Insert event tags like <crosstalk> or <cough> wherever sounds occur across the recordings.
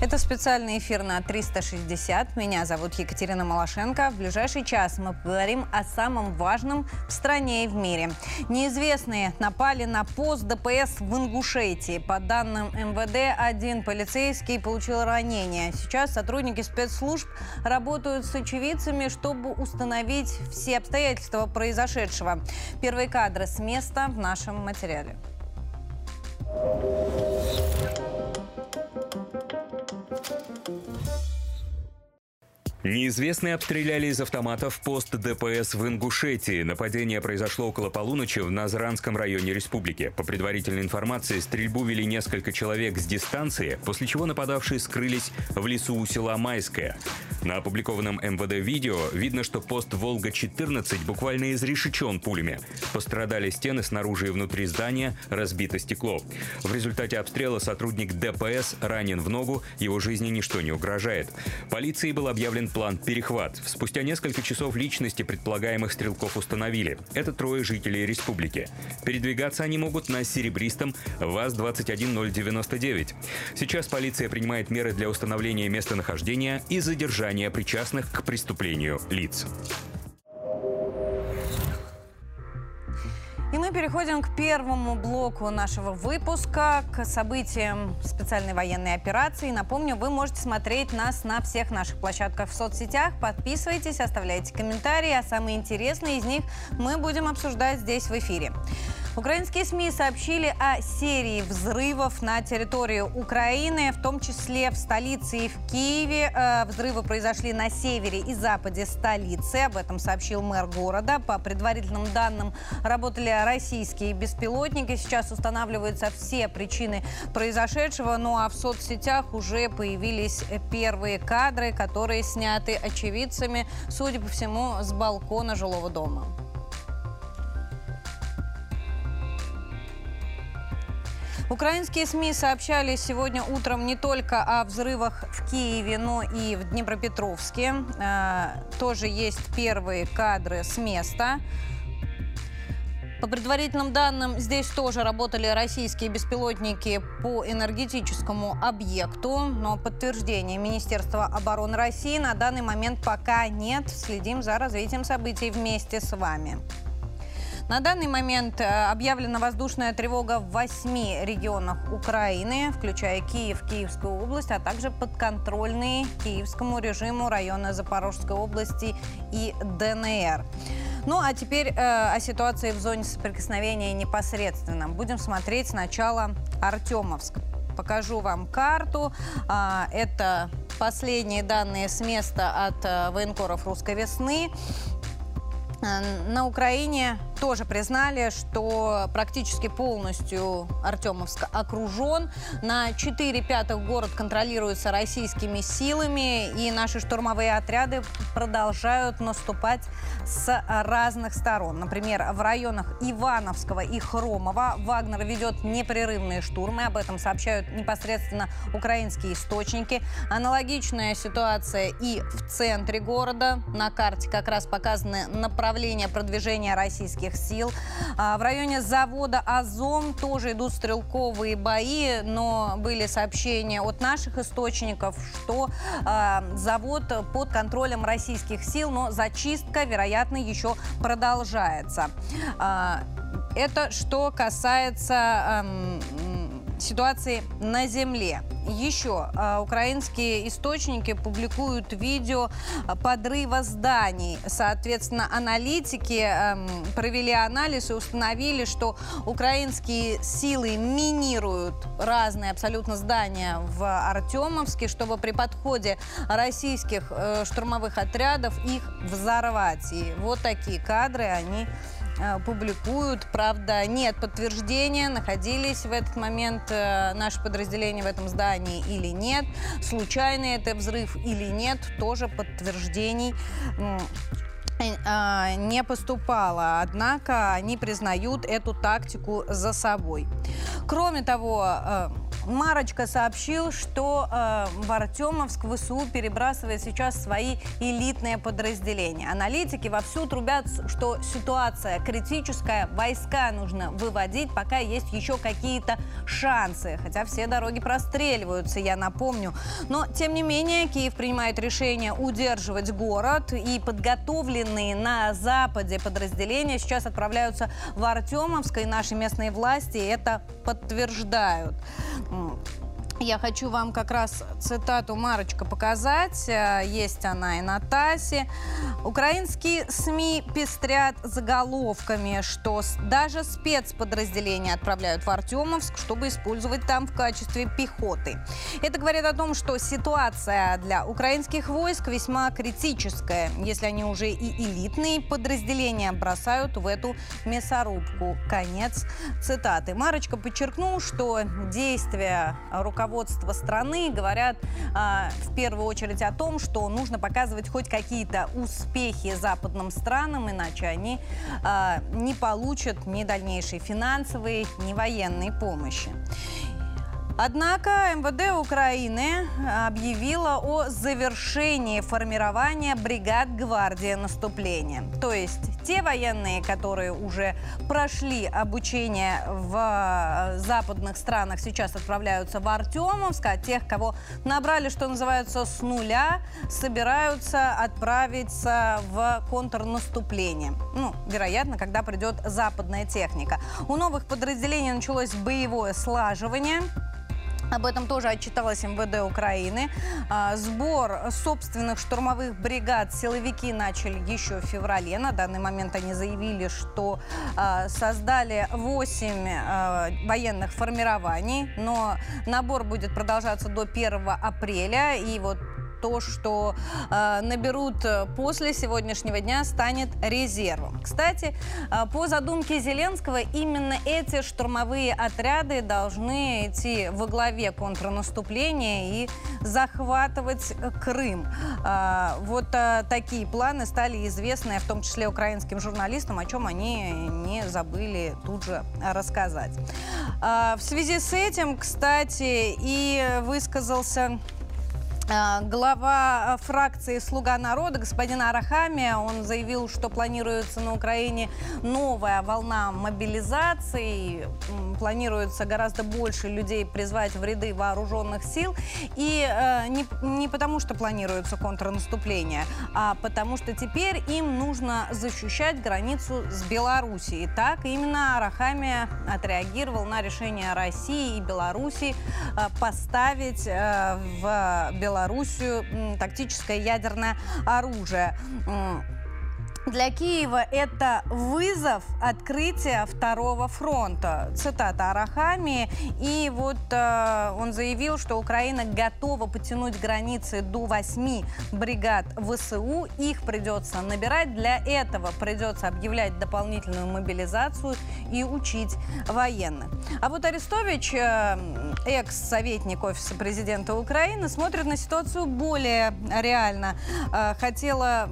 Это специальный эфир на 360. Меня зовут Екатерина Малашенко. В ближайший час мы поговорим о самом важном в стране и в мире. Неизвестные напали на пост ДПС в Ингушетии. По данным МВД, один полицейский получил ранение. Сейчас сотрудники спецслужб работают с очевидцами, чтобы установить все обстоятельства произошедшего. Первые кадры с места в нашем материале. Thank you. Неизвестные обстреляли из автоматов пост ДПС в Ингушетии. Нападение произошло около полуночи в Назранском районе республики. По предварительной информации, стрельбу вели несколько человек с дистанции, после чего нападавшие скрылись в лесу у села Майское. На опубликованном МВД видео видно, что пост «Волга-14» буквально изрешечен пулями. Пострадали стены снаружи и внутри здания, разбито стекло. В результате обстрела сотрудник ДПС ранен в ногу, его жизни ничто не угрожает. Полиции был объявлен план «Перехват». Спустя несколько часов личности предполагаемых стрелков установили. Это трое жителей республики. Передвигаться они могут на серебристом ВАЗ-21099. Сейчас полиция принимает меры для установления местонахождения и задержания причастных к преступлению лиц. И мы переходим к первому блоку нашего выпуска, к событиям специальной военной операции. Напомню, вы можете смотреть нас на всех наших площадках в соцсетях. Подписывайтесь, оставляйте комментарии, а самые интересные из них мы будем обсуждать здесь в эфире. Украинские СМИ сообщили о серии взрывов на территории Украины, в том числе в столице и в Киеве. Э, взрывы произошли на севере и западе столицы. Об этом сообщил мэр города. По предварительным данным, работали российские беспилотники. Сейчас устанавливаются все причины произошедшего. Ну а в соцсетях уже появились первые кадры, которые сняты очевидцами, судя по всему, с балкона жилого дома. Украинские СМИ сообщали сегодня утром не только о взрывах в Киеве, но и в Днепропетровске. Э, тоже есть первые кадры с места. По предварительным данным, здесь тоже работали российские беспилотники по энергетическому объекту, но подтверждения Министерства обороны России на данный момент пока нет. Следим за развитием событий вместе с вами. На данный момент э, объявлена воздушная тревога в восьми регионах Украины, включая Киев, Киевскую область, а также подконтрольные киевскому режиму района Запорожской области и ДНР. Ну а теперь э, о ситуации в зоне соприкосновения непосредственно. Будем смотреть сначала Артемовск. Покажу вам карту. А, это последние данные с места от э, военкоров «Русской весны». Э, на Украине тоже признали, что практически полностью Артемовск окружен. На 4 пятых город контролируется российскими силами, и наши штурмовые отряды продолжают наступать с разных сторон. Например, в районах Ивановского и Хромова Вагнер ведет непрерывные штурмы. Об этом сообщают непосредственно украинские источники. Аналогичная ситуация и в центре города. На карте как раз показаны направления продвижения российских сил. А, в районе завода «Азом» тоже идут стрелковые бои, но были сообщения от наших источников, что а, завод под контролем российских сил, но зачистка, вероятно, еще продолжается. А, это что касается ситуации на земле. Еще э, украинские источники публикуют видео подрыва зданий. Соответственно, аналитики э, провели анализ и установили, что украинские силы минируют разные абсолютно здания в Артемовске, чтобы при подходе российских э, штурмовых отрядов их взорвать. И вот такие кадры они публикуют. Правда, нет подтверждения, находились в этот момент э, наши подразделения в этом здании или нет. Случайный это взрыв или нет, тоже подтверждений э, не поступало. Однако они признают эту тактику за собой. Кроме того, Марочка сообщил, что э, в Артемовск ВСУ перебрасывает сейчас свои элитные подразделения. Аналитики вовсю трубят, что ситуация критическая, войска нужно выводить, пока есть еще какие-то шансы. Хотя все дороги простреливаются, я напомню. Но, тем не менее, Киев принимает решение удерживать город, и подготовленные на Западе подразделения сейчас отправляются в Артемовск, и наши местные власти это подтверждают. 嗯。Я хочу вам как раз цитату Марочка показать. Э, есть она и на ТАССе. Украинские СМИ пестрят заголовками, что даже спецподразделения отправляют в Артемовск, чтобы использовать там в качестве пехоты. Это говорит о том, что ситуация для украинских войск весьма критическая, если они уже и элитные подразделения бросают в эту мясорубку. Конец цитаты. Марочка подчеркнул, что действия руководства руководства страны говорят э, в первую очередь о том, что нужно показывать хоть какие-то успехи западным странам, иначе они э, не получат ни дальнейшей финансовой, ни военной помощи. Однако МВД Украины объявила о завершении формирования бригад гвардии наступления. То есть те военные, которые уже прошли обучение в э, западных странах, сейчас отправляются в Артемовск, а тех, кого набрали, что называется, с нуля, собираются отправиться в контрнаступление. Ну, вероятно, когда придет западная техника. У новых подразделений началось боевое слаживание. Об этом тоже отчиталась МВД Украины. А, сбор собственных штурмовых бригад силовики начали еще в феврале. На данный момент они заявили, что а, создали 8 а, военных формирований, но набор будет продолжаться до 1 апреля. И вот то, что э, наберут э, после сегодняшнего дня, станет резервом. Кстати, э, по задумке Зеленского, именно эти штурмовые отряды должны идти во главе контрнаступления и захватывать Крым. Э, вот э, такие планы стали известны, в том числе украинским журналистам, о чем они не забыли тут же рассказать. Э, в связи с этим, кстати, и высказался глава э, фракции «Слуга народа» господин Арахами, он заявил, что планируется на Украине новая волна мобилизации, планируется гораздо больше людей призвать в ряды вооруженных сил. И э, не, не потому, что планируется контрнаступление, а потому что теперь им нужно защищать границу с Белоруссией. Так именно Арахами отреагировал на решение России и Белоруссии э, поставить э, в Беларусь Белоруссию тактическое ядерное оружие. Для Киева это вызов открытия второго фронта. Цитата Арахами. И вот э, он заявил, что Украина готова потянуть границы до восьми бригад ВСУ. Их придется набирать. Для этого придется объявлять дополнительную мобилизацию и учить военных. А вот Арестович, э, экс-советник Офиса президента Украины, смотрит на ситуацию более реально. Э, хотела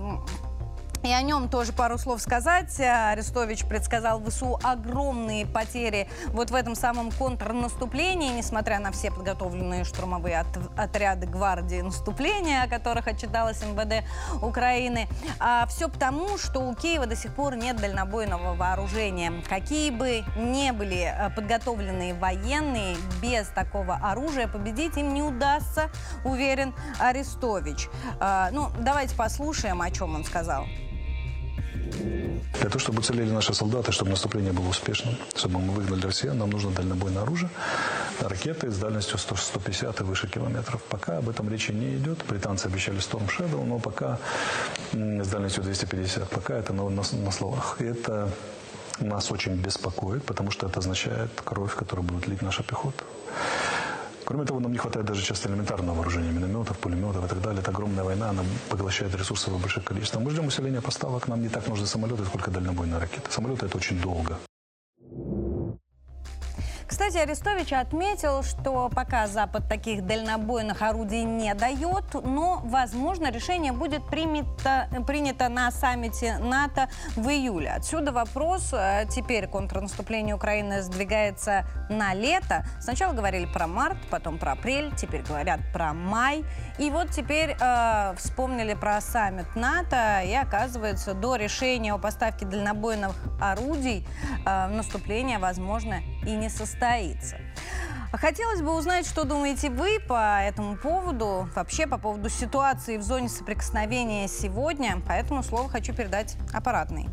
и о нем тоже пару слов сказать. Арестович предсказал ВСУ огромные потери вот в этом самом контрнаступлении, несмотря на все подготовленные штурмовые от, отряды гвардии наступления, о которых отчиталась МВД Украины. А все потому, что у Киева до сих пор нет дальнобойного вооружения. Какие бы ни были э, подготовленные военные, без такого оружия победить им не удастся, уверен Арестович. А, ну, давайте послушаем, о чем он сказал. Для того, чтобы уцелели наши солдаты, чтобы наступление было успешным, чтобы мы выгнали россиян, нам нужно дальнобойное оружие, ракеты с дальностью 100, 150 и выше километров. Пока об этом речи не идет. Британцы обещали Storm Shadow, но пока с дальностью 250, пока это на, на, на словах. И это нас очень беспокоит, потому что это означает кровь, которую будет лить наша пехота. Кроме того, нам не хватает даже часто элементарного вооружения, минометов, пулеметов и так далее. Это огромная война, она поглощает ресурсы в больших количествах. Мы ждем усиления поставок, нам не так нужны самолеты, сколько дальнобойные ракеты. Самолеты – это очень долго. Кстати, Арестович отметил, что пока Запад таких дальнобойных орудий не дает, но, возможно, решение будет принято, принято на саммите НАТО в июле. Отсюда вопрос. Э, теперь контрнаступление Украины сдвигается на лето. Сначала говорили про март, потом про апрель, теперь говорят про май. И вот теперь э, вспомнили про саммит НАТО, и оказывается, до решения о поставке дальнобойных орудий э, наступление, возможно, и не состоится. Хотелось бы узнать, что думаете вы по этому поводу, вообще по поводу ситуации в зоне соприкосновения сегодня. Поэтому слово хочу передать аппаратной.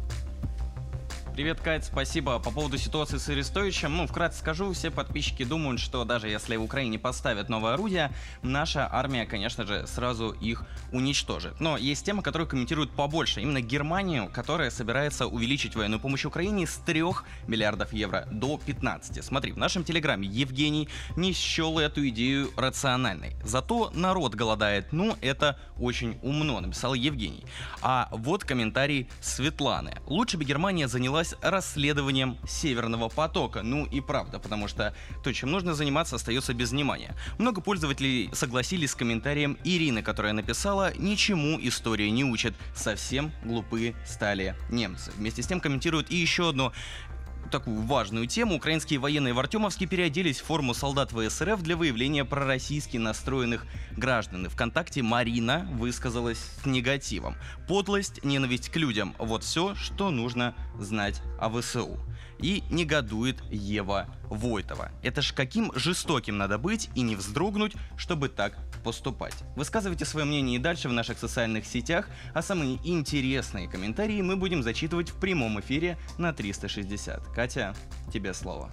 Привет, Кать, спасибо. По поводу ситуации с Арестовичем, ну, вкратце скажу, все подписчики думают, что даже если в Украине поставят новое орудие, наша армия, конечно же, сразу их уничтожит. Но есть тема, которую комментируют побольше. Именно Германию, которая собирается увеличить военную помощь Украине с 3 миллиардов евро до 15. Смотри, в нашем телеграме Евгений не счел эту идею рациональной. Зато народ голодает. Ну, это очень умно, написал Евгений. А вот комментарий Светланы. Лучше бы Германия заняла занялась расследованием Северного потока. Ну и правда, потому что то, чем нужно заниматься, остается без внимания. Много пользователей согласились с комментарием Ирины, которая написала «Ничему история не учит, совсем глупые стали немцы». Вместе с тем комментируют и еще одно такую важную тему. Украинские военные в Артемовске переоделись в форму солдат ВСРФ для выявления пророссийски настроенных граждан. И ВКонтакте Марина высказалась с негативом. Подлость, ненависть к людям – вот все, что нужно знать о ВСУ. И негодует Ева Войтова. Это ж каким жестоким надо быть и не вздрогнуть, чтобы так поступать. Высказывайте свое мнение и дальше в наших социальных сетях, а самые интересные комментарии мы будем зачитывать в прямом эфире на 360. Катя, тебе слово.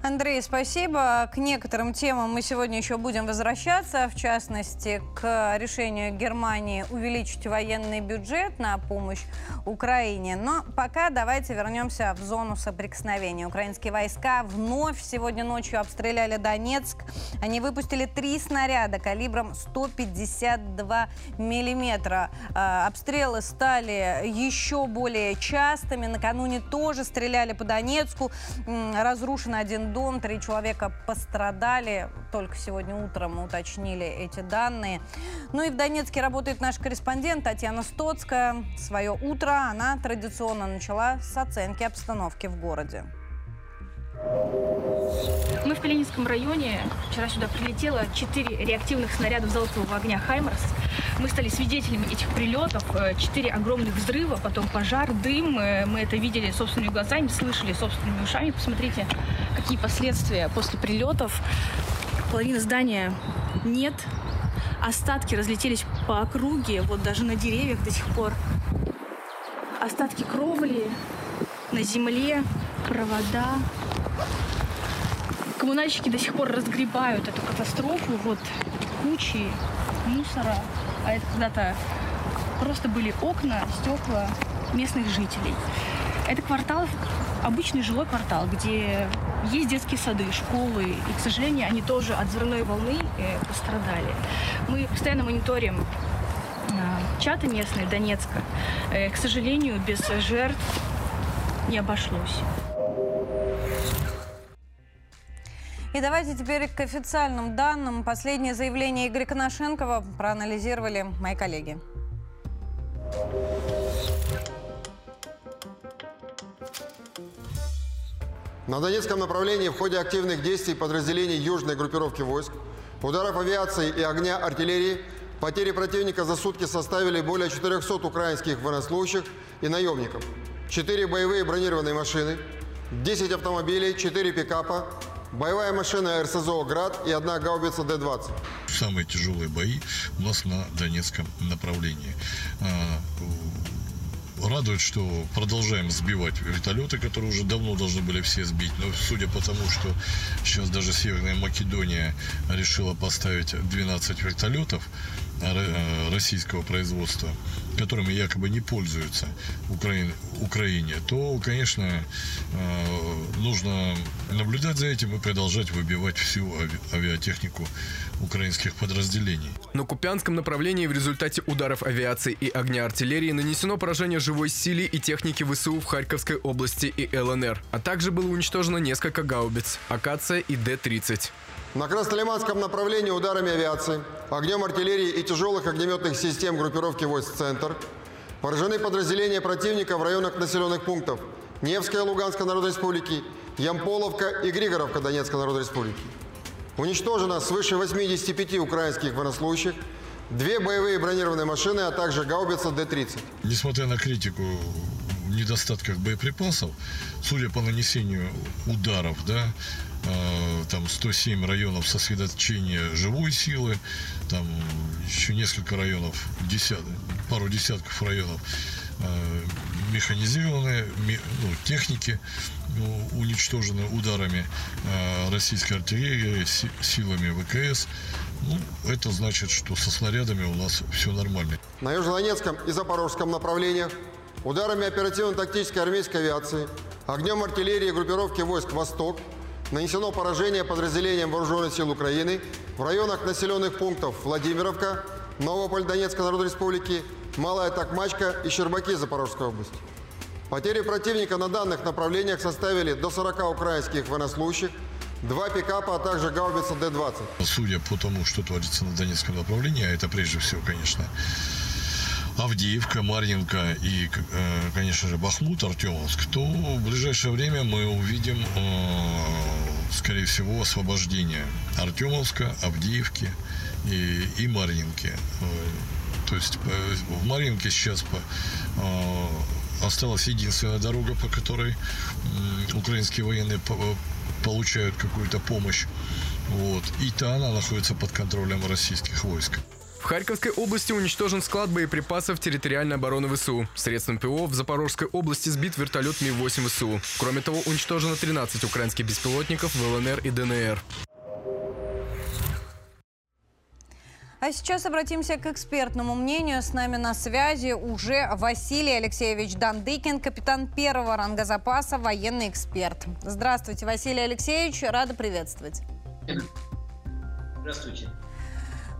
Андрей, спасибо. К некоторым темам мы сегодня еще будем возвращаться, в частности, к решению Германии увеличить военный бюджет на помощь Украине. Но пока давайте вернемся в зону соприкосновения. Украинские войска вновь сегодня ночью обстреляли Донецк. Они выпустили три снаряда калибром 152 миллиметра. А, обстрелы стали еще более частыми. Накануне тоже стреляли по Донецку. Разрушен один дом, три человека пострадали. Только сегодня утром уточнили эти данные. Ну и в Донецке работает наш корреспондент Татьяна Стоцкая. Свое утро она традиционно начала с оценки обстановки в городе. Мы в Калининском районе. Вчера сюда прилетело 4 реактивных снарядов залпового огня «Хаймерс». Мы стали свидетелями этих прилетов. Э, четыре огромных взрыва, потом пожар, дым. Э, мы это видели собственными глазами, слышали собственными ушами. Посмотрите, какие последствия после прилетов. Половина здания нет. Остатки разлетелись по округе, вот даже на деревьях до сих пор. Остатки кровли на земле, провода. Коммунальщики до сих пор разгребают эту катастрофу. Вот кучи мусора. А это когда-то просто были окна, стекла местных жителей. Это квартал, обычный жилой квартал, где есть детские сады, школы, и, к сожалению, они тоже от взрывной волны э, пострадали. Мы постоянно мониторим э, чаты местные Донецка. Э, к сожалению, без жертв не обошлось. И давайте теперь к официальным данным. Последнее заявление Игоря Коношенкова проанализировали мои коллеги. На Донецком направлении в ходе активных действий подразделений южной группировки войск, ударов авиации и огня артиллерии потери противника за сутки составили более 400 украинских военнослужащих и наемников, 4 боевые бронированные машины, 10 автомобилей, 4 пикапа, Боевая машина РСЗО «Град» и одна гаубица Д-20. Самые тяжелые бои у нас на Донецком направлении. А, радует, что продолжаем сбивать вертолеты, которые уже давно должны были все сбить. Но судя по тому, что сейчас даже Северная Македония решила поставить 12 вертолетов, э, российского производства, которыми якобы не пользуются Украине, Украине то, конечно, э, нужно наблюдать за этим и продолжать выбивать всю авиатехнику украинских подразделений. На Купянском направлении в результате ударов авиации и огня артиллерии нанесено поражение живой силе и техники ВСУ в Харьковской области и ЛНР, а также было уничтожено несколько гаубиц «Акация» и Д-30. На Краснолиманском направлении ударами авиации, огнем артиллерии и тяжелых огнеметных систем группировки войск «Центр» поражены подразделения противника в районах населенных пунктов Невская Луганской Народной Республики, Ямполовка и Григоровка Донецкой Народной Республики. Уничтожено свыше 85 украинских военнослужащих, две боевые бронированные машины, а также гаубица Д-30. Несмотря на критику недостатках боеприпасов, судя по нанесению ударов, да, э, там 107 районов сосредоточения живой силы, там еще несколько районов, десят, пару десятков районов э, механизированные ну, техники ну, уничтожены ударами э, российской артиллерии, силами ВКС. Ну, это значит, что со снарядами у нас все нормально. На Южнодонецком и Запорожском направлениях ударами оперативно-тактической армейской авиации, огнем артиллерии группировки войск «Восток» нанесено поражение подразделениям Вооруженных сил Украины в районах населенных пунктов Владимировка, Новополь Донецкой Народной Республики, Малая Такмачка и Щербаки Запорожской области. Потери противника на данных направлениях составили до 40 украинских военнослужащих, два пикапа, а также гаубица Д-20. Судя по тому, что творится на Донецком направлении, а это прежде всего, конечно, Авдеевка, Марьинка и, э, конечно же, Бахмут, Артемовск, то в ближайшее время мы увидим, э, скорее всего, освобождение Артемовска, Авдеевки и, и Марьинки. Э, то есть в Марьинке сейчас осталась единственная дорога, по которой украинские военные получают какую-то помощь. Вот. И та она находится под контролем российских войск. В Харьковской области уничтожен склад боеприпасов территориальной обороны ВСУ. Средством ПО в Запорожской области сбит вертолет Ми-8 ВСУ. Кроме того, уничтожено 13 украинских беспилотников в ЛНР и ДНР. А сейчас обратимся к экспертному мнению. С нами на связи уже Василий Алексеевич Дандыкин, капитан первого ранга запаса, военный эксперт. Здравствуйте, Василий Алексеевич, рада приветствовать. Здравствуйте.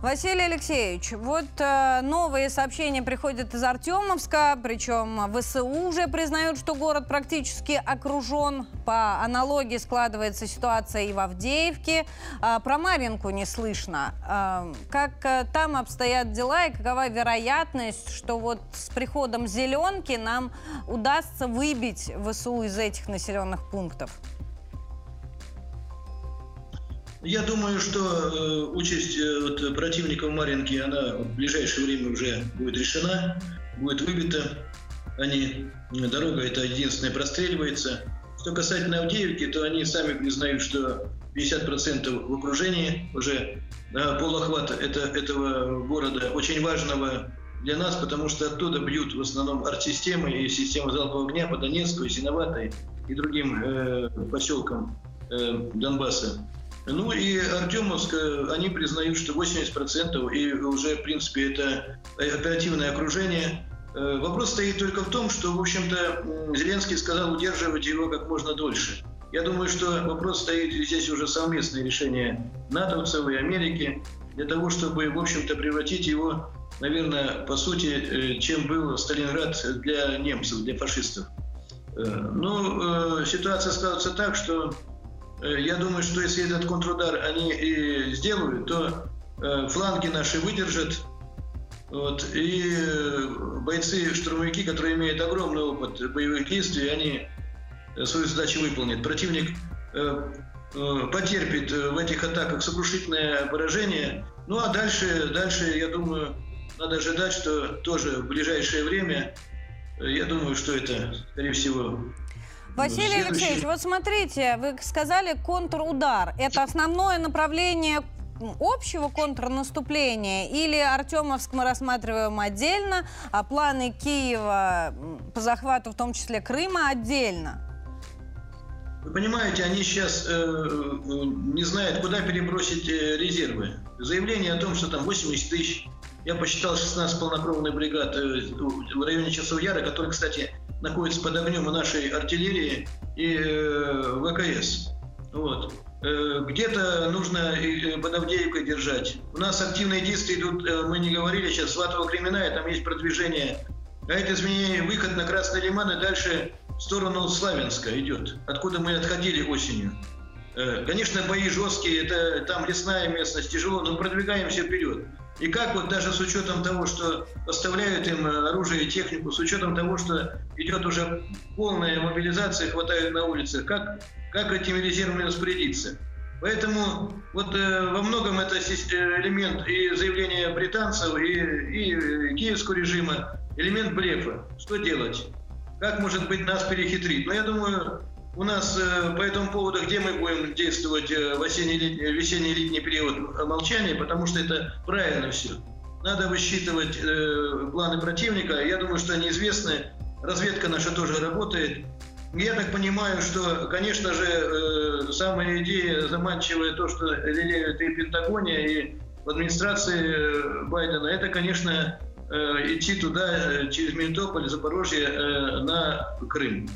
Василий Алексеевич, вот э, новые сообщения приходят из Артемовска, причем ВСУ уже признают, что город практически окружен. По аналогии складывается ситуация и в Авдеевке. Э, про Маринку не слышно. Э, как э, там обстоят дела и какова вероятность, что вот с приходом зеленки нам удастся выбить ВСУ из этих населенных пунктов? Я думаю, что э, участь э, вот, противников Маринки, она в ближайшее время уже будет решена, будет выбита. Они, дорога это единственная простреливается. Что касательно Авдеевки, то они сами признают, что 50% в окружении уже да, полохват это, этого города очень важного для нас, потому что оттуда бьют в основном арт-системы и системы залпового огня по Донецку, Синоватой и другим э, поселкам э, Донбасса. Ну и Артемовск, они признают, что 80% и уже, в принципе, это оперативное окружение. Э, вопрос стоит только в том, что, в общем-то, Зеленский сказал удерживать его как можно дольше. Я думаю, что вопрос стоит здесь уже совместное решение натовцев и Америки для того, чтобы, в общем-то, превратить его, наверное, по сути, э, чем был Сталинград для немцев, для фашистов. Э, ну, ситуация складывается так, что Э, я думаю, что если этот контрудар они и сделают, то э, фланги наши выдержат. Вот, и э, бойцы-штурмовики, которые имеют огромный опыт боевых действий, они свою задачу выполнят. Противник потерпит в этих атаках сокрушительное поражение. Ну а дальше, дальше, я думаю, надо ожидать, что тоже в ближайшее время, я думаю, что это, скорее всего, Василий Алексеевич, вот смотрите, вы сказали контрудар. Это основное направление общего контрнаступления или Артемовск мы рассматриваем отдельно, а планы Киева по захвату, в том числе Крыма, отдельно? Вы понимаете, они сейчас э, э не знают, куда перебросить э, резервы. Заявление о том, что там 80 тысяч, Я посчитал 16 полнокровных бригад э, в районе Часов Яра, которые, кстати, находятся под огнем у нашей артиллерии и э, ВКС. Вот. Э, где-то нужно под Авдеевкой держать. У нас активные действия идут, мы не говорили сейчас, Сватово Кремена, там есть продвижение. А это изменение, выход на Красный Лиман и дальше в сторону Славянска идет, откуда мы отходили осенью. Конечно, бои жесткие, это там лесная местность, тяжело, но продвигаемся вперед. И как вот даже с учетом того, что поставляют им оружие и технику, с учетом того, что идет уже полная мобилизация, хватает на улице, как, как этими резервами распорядиться? Поэтому вот э, во многом это э, элемент и заявления британцев, и, и киевского режима, элемент блефа. Что делать? Как, может быть, нас перехитрить? Но я думаю, у нас э, по этому поводу, где мы будем действовать э, в осенне-летний, весенний-летний период молчания, потому что это правильно все. Надо высчитывать э, планы противника. Я думаю, что они известны. Разведка наша тоже работает. Я так понимаю, что, конечно же, э, самая идея заманчивая, то, что лелеют и Пентагоне, и в администрации э, Байдена, это, конечно, э, идти туда через Мелитополь, Запорожье э, на Крым.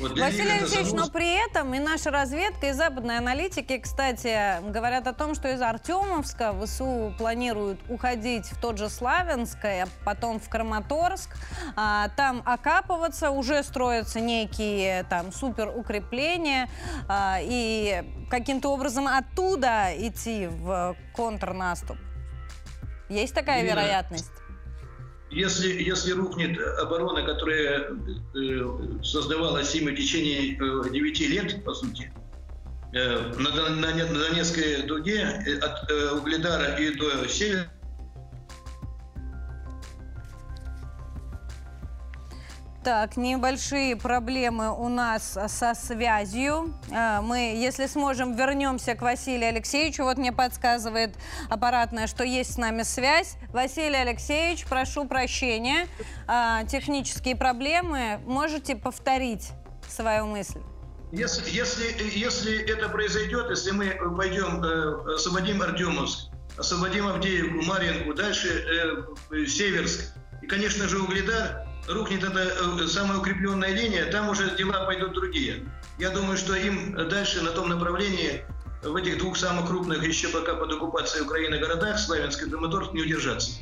Вот Василий Алексеевич, но при этом и наша разведка, и западные аналитики, кстати, говорят о том, что из Артемовска ВСУ планируют уходить в тот же Славянск, а потом в Краматорск, а, там окапываться, уже строятся некие там супер укрепления, а, и каким-то образом оттуда идти в контрнаступ. Есть такая Именно. вероятность? Если, если рухнет оборона, которая э, создавалась им в течение э, 9 лет, по сути, э, на, на, на Донецкой дуге э, от э, Угледара и до севера, Так, небольшие проблемы у нас со связью. А, мы, если сможем, вернемся к Василию Алексеевичу. Вот мне подсказывает аппаратная, что есть с нами связь. Василий Алексеевич, прошу прощения. А, технические проблемы. Можете повторить свою мысль? Если, если, если это произойдет, если мы пойдем, э, освободим Артемовск, освободим Авдеевку, Марьинку, дальше э, Северск и, конечно же, Угледар, рухнет эта э, самая укрепленная линия, там уже дела пойдут другие. Я думаю, что им дальше на том направлении, в этих двух самых крупных еще пока под оккупацией Украины городах, Славянск и Краматорск, не удержаться.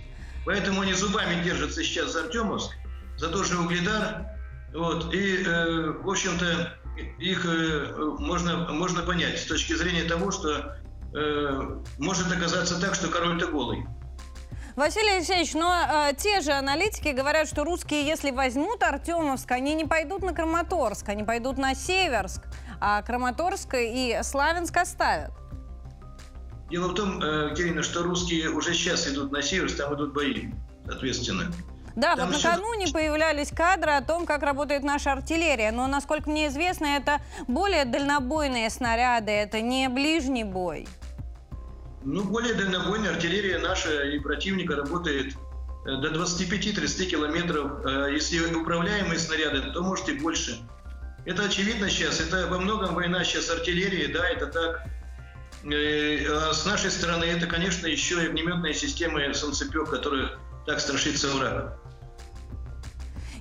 Поэтому они зубами держатся сейчас за Артемовск, за то же Угледар. Вот, и, э, в общем-то, их э, можно, можно понять с точки зрения того, что э, может оказаться так, что король-то голый. Василий Алексеевич, но э, те же аналитики говорят, что русские, если возьмут Артемовск, они не пойдут на Краматорск, они пойдут на Северск, а Краматорск и Славянск оставят. Дело в том, э, Кирина, что русские уже сейчас идут на Северск, там идут бои, соответственно. Да, Там вот накануне еще... появлялись кадры о том, как работает наша артиллерия. Но, насколько мне известно, это более дальнобойные снаряды, это не ближний бой. Ну, более дальнобойная артиллерия наша и противника работает э, до 25-30 километров. Э, если управляемые снаряды, то может и больше. Это очевидно сейчас. Это во многом война сейчас артиллерии, да, это так. Э, а с нашей стороны это, конечно, еще и огнеметные системы солнцепек, которых так страшится враг.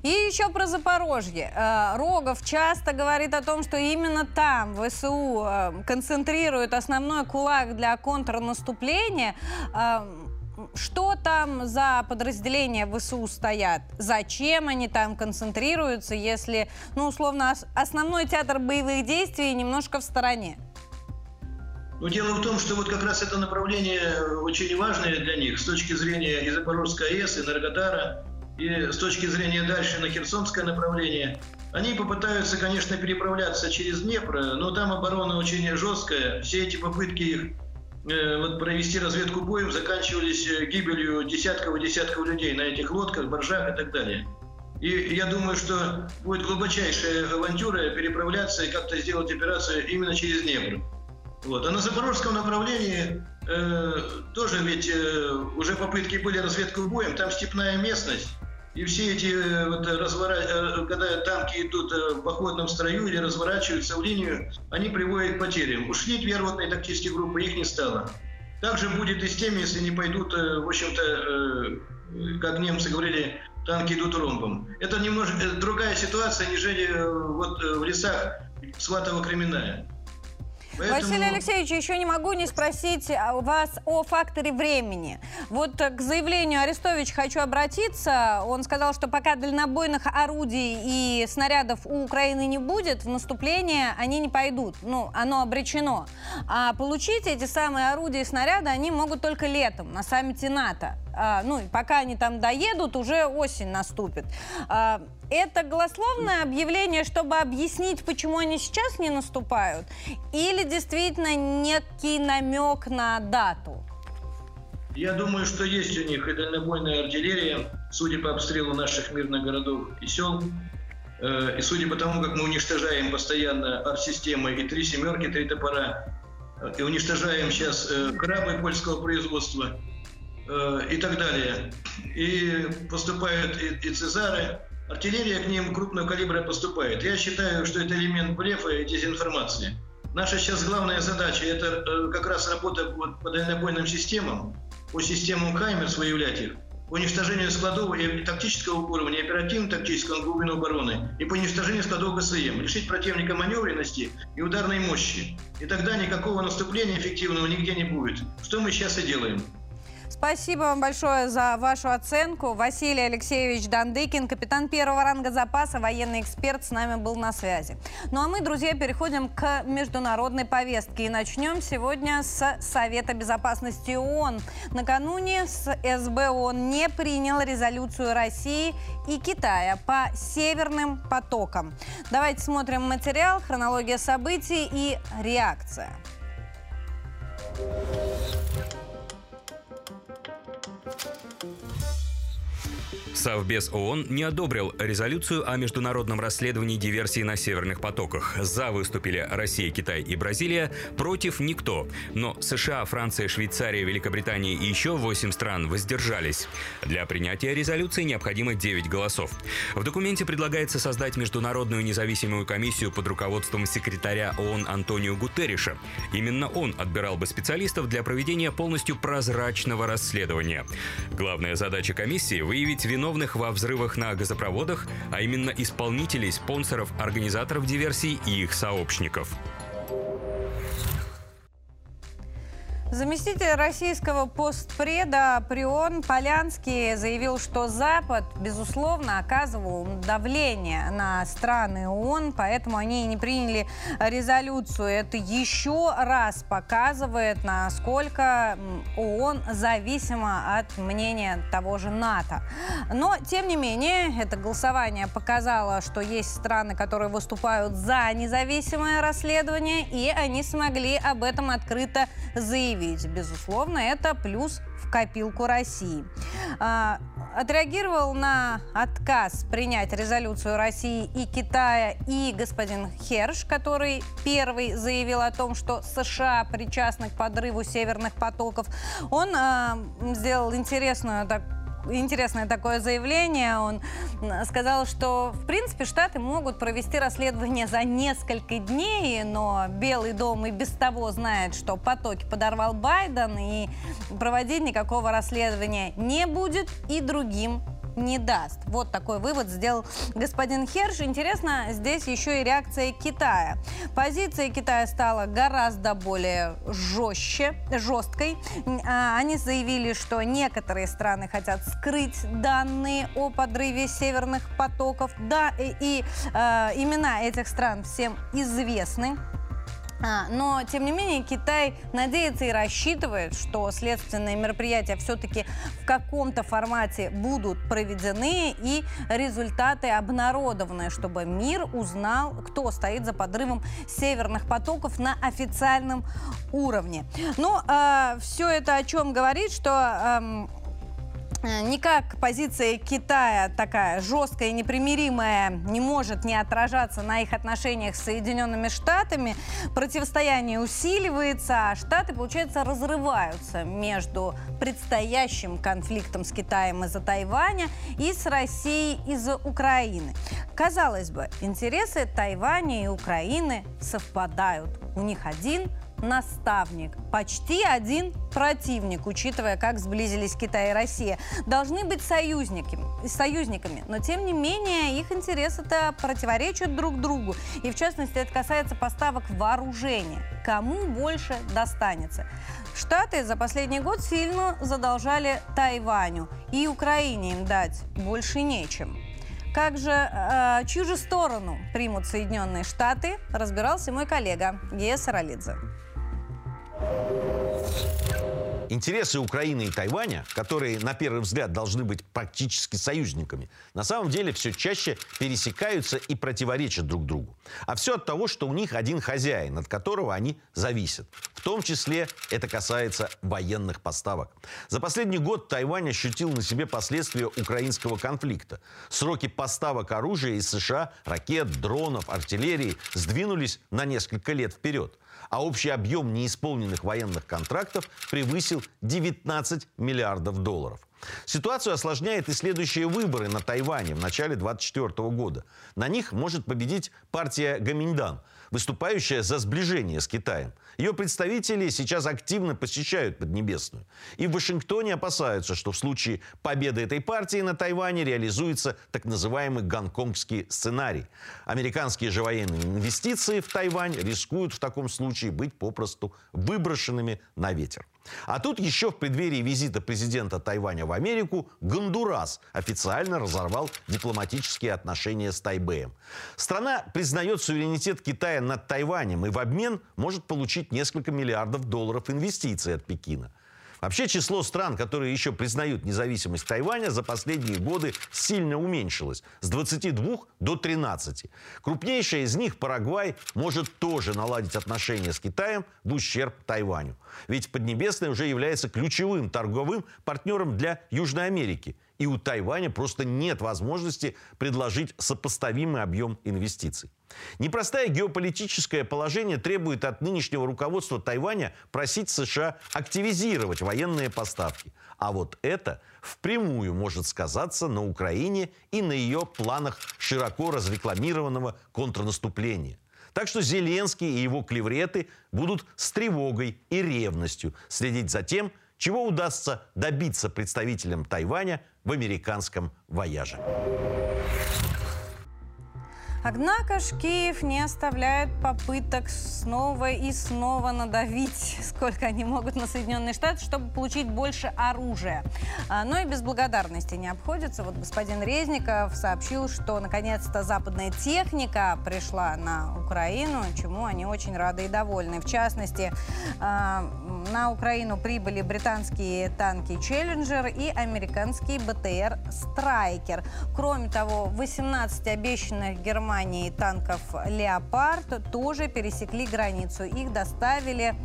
И еще про Запорожье. Э, Рогов часто говорит о том, что именно там ВСУ э, концентрирует основной кулак для контрнаступления. Э, что там за подразделения ВСУ стоят? Зачем они там концентрируются, если, ну, условно, основной театр боевых действий немножко в стороне? Ну, дело в том, что вот как раз это направление очень важное для них с точки зрения и Запорожской АЭС, и Наркотара и с точки зрения дальше на Херсонское направление, они попытаются, конечно, переправляться через Днепр, но там оборона очень жесткая. Все эти попытки их э, вот, провести разведку боем заканчивались э, гибелью десятков и десятков людей на этих лодках, боржах и так далее. И я думаю, что будет глубочайшая авантюра переправляться и как-то сделать операцию именно через Днепр. Вот. А на запорожском направлении э, тоже ведь э, уже попытки были разведку боем, там степная местность, и все эти э, вот, развора... Э, когда танки идут э, в походном строю или разворачиваются в линию, они приводят к потерям. Ушли две ротные тактические группы, их не стало. Также будет и с теми, если не пойдут, э, в общем-то, э, как немцы говорили, танки идут ромбом. Это немножко э, другая ситуация, нежели вот в лесах Сватово-Кременная. Поэтому... Василий Алексеевич, еще не могу не спросить вас о факторе времени. Вот к заявлению Арестович хочу обратиться. Он сказал, что пока дальнобойных орудий и снарядов у Украины не будет, в наступление они не пойдут. Ну, оно обречено. А получить эти самые орудия и снаряды они могут только летом на саммите НАТО. А, ну, пока они там доедут, уже осень наступит. А, это голословное объявление, чтобы объяснить, почему они сейчас не наступают? Или действительно некий намек на дату? Я думаю, что есть у них и дальнобойная артиллерия, судя по обстрелу наших мирных городов и сел, э, и судя по тому, как мы уничтожаем постоянно арт-системы и три семерки, три топора, э, и уничтожаем сейчас э, крабы польского производства, Э, и так далее. И поступают и, и Цезары, артиллерия к ним крупного калибра поступает. Я считаю, что это элемент блефа и дезинформации. Наша сейчас главная задача – это э, как раз работа по дальнобойным системам, по системам Хаймерс выявлять их, по уничтожению складов и тактического уровня, оперативно-тактического глубины обороны и по уничтожению складов ГСМ, лишить противника маневренности и ударной мощи. И тогда никакого наступления эффективного нигде не будет. Что мы сейчас и делаем. Спасибо вам большое за вашу оценку. Василий Алексеевич Дандыкин, капитан первого ранга запаса, военный эксперт, с нами был на связи. Ну а мы, друзья, переходим к международной повестке. И начнем сегодня с Совета Безопасности ООН. Накануне с СБ ООН не принял резолюцию России и Китая по северным потокам. Давайте смотрим материал, хронология событий и реакция. フフフ。Совбез ООН не одобрил резолюцию о международном расследовании диверсии на северных потоках. За выступили Россия, Китай и Бразилия, против никто. Но США, Франция, Швейцария, Великобритания и еще 8 стран воздержались. Для принятия резолюции необходимо 9 голосов. В документе предлагается создать международную независимую комиссию под руководством секретаря ООН Антонио Гутерриша. Именно он отбирал бы специалистов для проведения полностью прозрачного расследования. Главная задача комиссии – выявить виновных виновных во взрывах на газопроводах, а именно исполнителей, спонсоров, организаторов диверсий и их сообщников. Заместитель российского постпреда Прион Полянский заявил, что Запад, безусловно, оказывал давление на страны ООН, поэтому они не приняли резолюцию. Это еще раз показывает, насколько ООН зависима от мнения того же НАТО. Но, тем не менее, это голосование показало, что есть страны, которые выступают за независимое расследование, и они смогли об этом открыто заявить заявить. Безусловно, это плюс в копилку России. А, отреагировал на отказ принять резолюцию России и Китая и господин Херш, который первый заявил о том, что США причастны к подрыву северных потоков. Он а, сделал интересную так, интересное такое заявление. Он сказал, что, в принципе, Штаты могут провести расследование за несколько дней, но Белый дом и без того знает, что потоки подорвал Байден, и проводить никакого расследования не будет, и другим не даст. Вот такой вывод сделал господин Херш. Интересно, здесь еще и реакция Китая. Позиция Китая стала гораздо более жестче, жесткой. А, они заявили, что некоторые страны хотят скрыть данные о подрыве северных потоков. Да, и, и э, имена этих стран всем известны. А, но, тем не менее, Китай надеется и рассчитывает, что следственные мероприятия все-таки в каком-то формате будут проведены и результаты обнародованы, чтобы мир узнал, кто стоит за подрывом северных потоков на официальном уровне. Ну, э, все это о чем говорит, что Э, никак позиция Китая такая жесткая и непримиримая не может не отражаться на их отношениях с Соединенными Штатами. Противостояние усиливается, а Штаты, получается, разрываются между предстоящим конфликтом с Китаем из-за Тайваня и с Россией из-за Украины. Казалось бы, интересы Тайваня и Украины совпадают. У них один наставник, почти один противник, учитывая, как сблизились Китай и Россия. Должны быть союзниками, союзниками, но тем не менее их интересы-то противоречат друг другу. И в частности это касается поставок вооружения. Кому больше достанется? Штаты за последний год сильно задолжали Тайваню, и Украине им дать больше нечем. Как же, э, чью же сторону примут Соединенные Штаты, разбирался мой коллега Гея Саралидзе. Интересы Украины и Тайваня, которые на первый взгляд должны быть практически союзниками, на самом деле все чаще пересекаются и противоречат друг другу. А все от того, что у них один хозяин, от которого они зависят. В том числе это касается военных поставок. За последний год Тайвань ощутил на себе последствия украинского конфликта. Сроки поставок оружия из США, ракет, дронов, артиллерии сдвинулись на несколько лет вперед а общий объем неисполненных военных контрактов превысил 19 миллиардов долларов. Ситуацию осложняет и следующие выборы на Тайване в начале 2024 года. На них может победить партия Гаминьдан – выступающая за сближение с Китаем. Ее представители сейчас активно посещают Поднебесную. И в Вашингтоне опасаются, что в случае победы этой партии на Тайване реализуется так называемый гонконгский сценарий. Американские же военные инвестиции в Тайвань рискуют в таком случае быть попросту выброшенными на ветер. А тут еще в преддверии визита президента Тайваня в Америку Гондурас официально разорвал дипломатические отношения с Тайбэем. Страна признает суверенитет Китая над Тайванем и в обмен может получить несколько миллиардов долларов инвестиций от Пекина. Вообще число стран, которые еще признают независимость Тайваня, за последние годы сильно уменьшилось с 22 до 13. Крупнейшая из них, Парагвай, может тоже наладить отношения с Китаем в ущерб Тайваню. Ведь Поднебесная уже является ключевым торговым партнером для Южной Америки – и у Тайваня просто нет возможности предложить сопоставимый объем инвестиций. Непростое геополитическое положение требует от нынешнего руководства Тайваня просить США активизировать военные поставки. А вот это впрямую может сказаться на Украине и на ее планах широко разрекламированного контрнаступления. Так что Зеленский и его клевреты будут с тревогой и ревностью следить за тем, чего удастся добиться представителям Тайваня в американском вояже. Однако ж Киев не оставляет попыток снова и снова надавить, <laughs> сколько они могут на Соединенные Штаты, чтобы получить больше оружия. А, но и без благодарности не обходится. Вот господин Резников сообщил, что наконец-то западная техника пришла на Украину, чему они очень рады и довольны. В частности, а, на Украину прибыли британские танки «Челленджер» и американский БТР «Страйкер». Кроме того, 18 обещанных Германией Германии танков «Леопард» тоже пересекли границу. Их доставили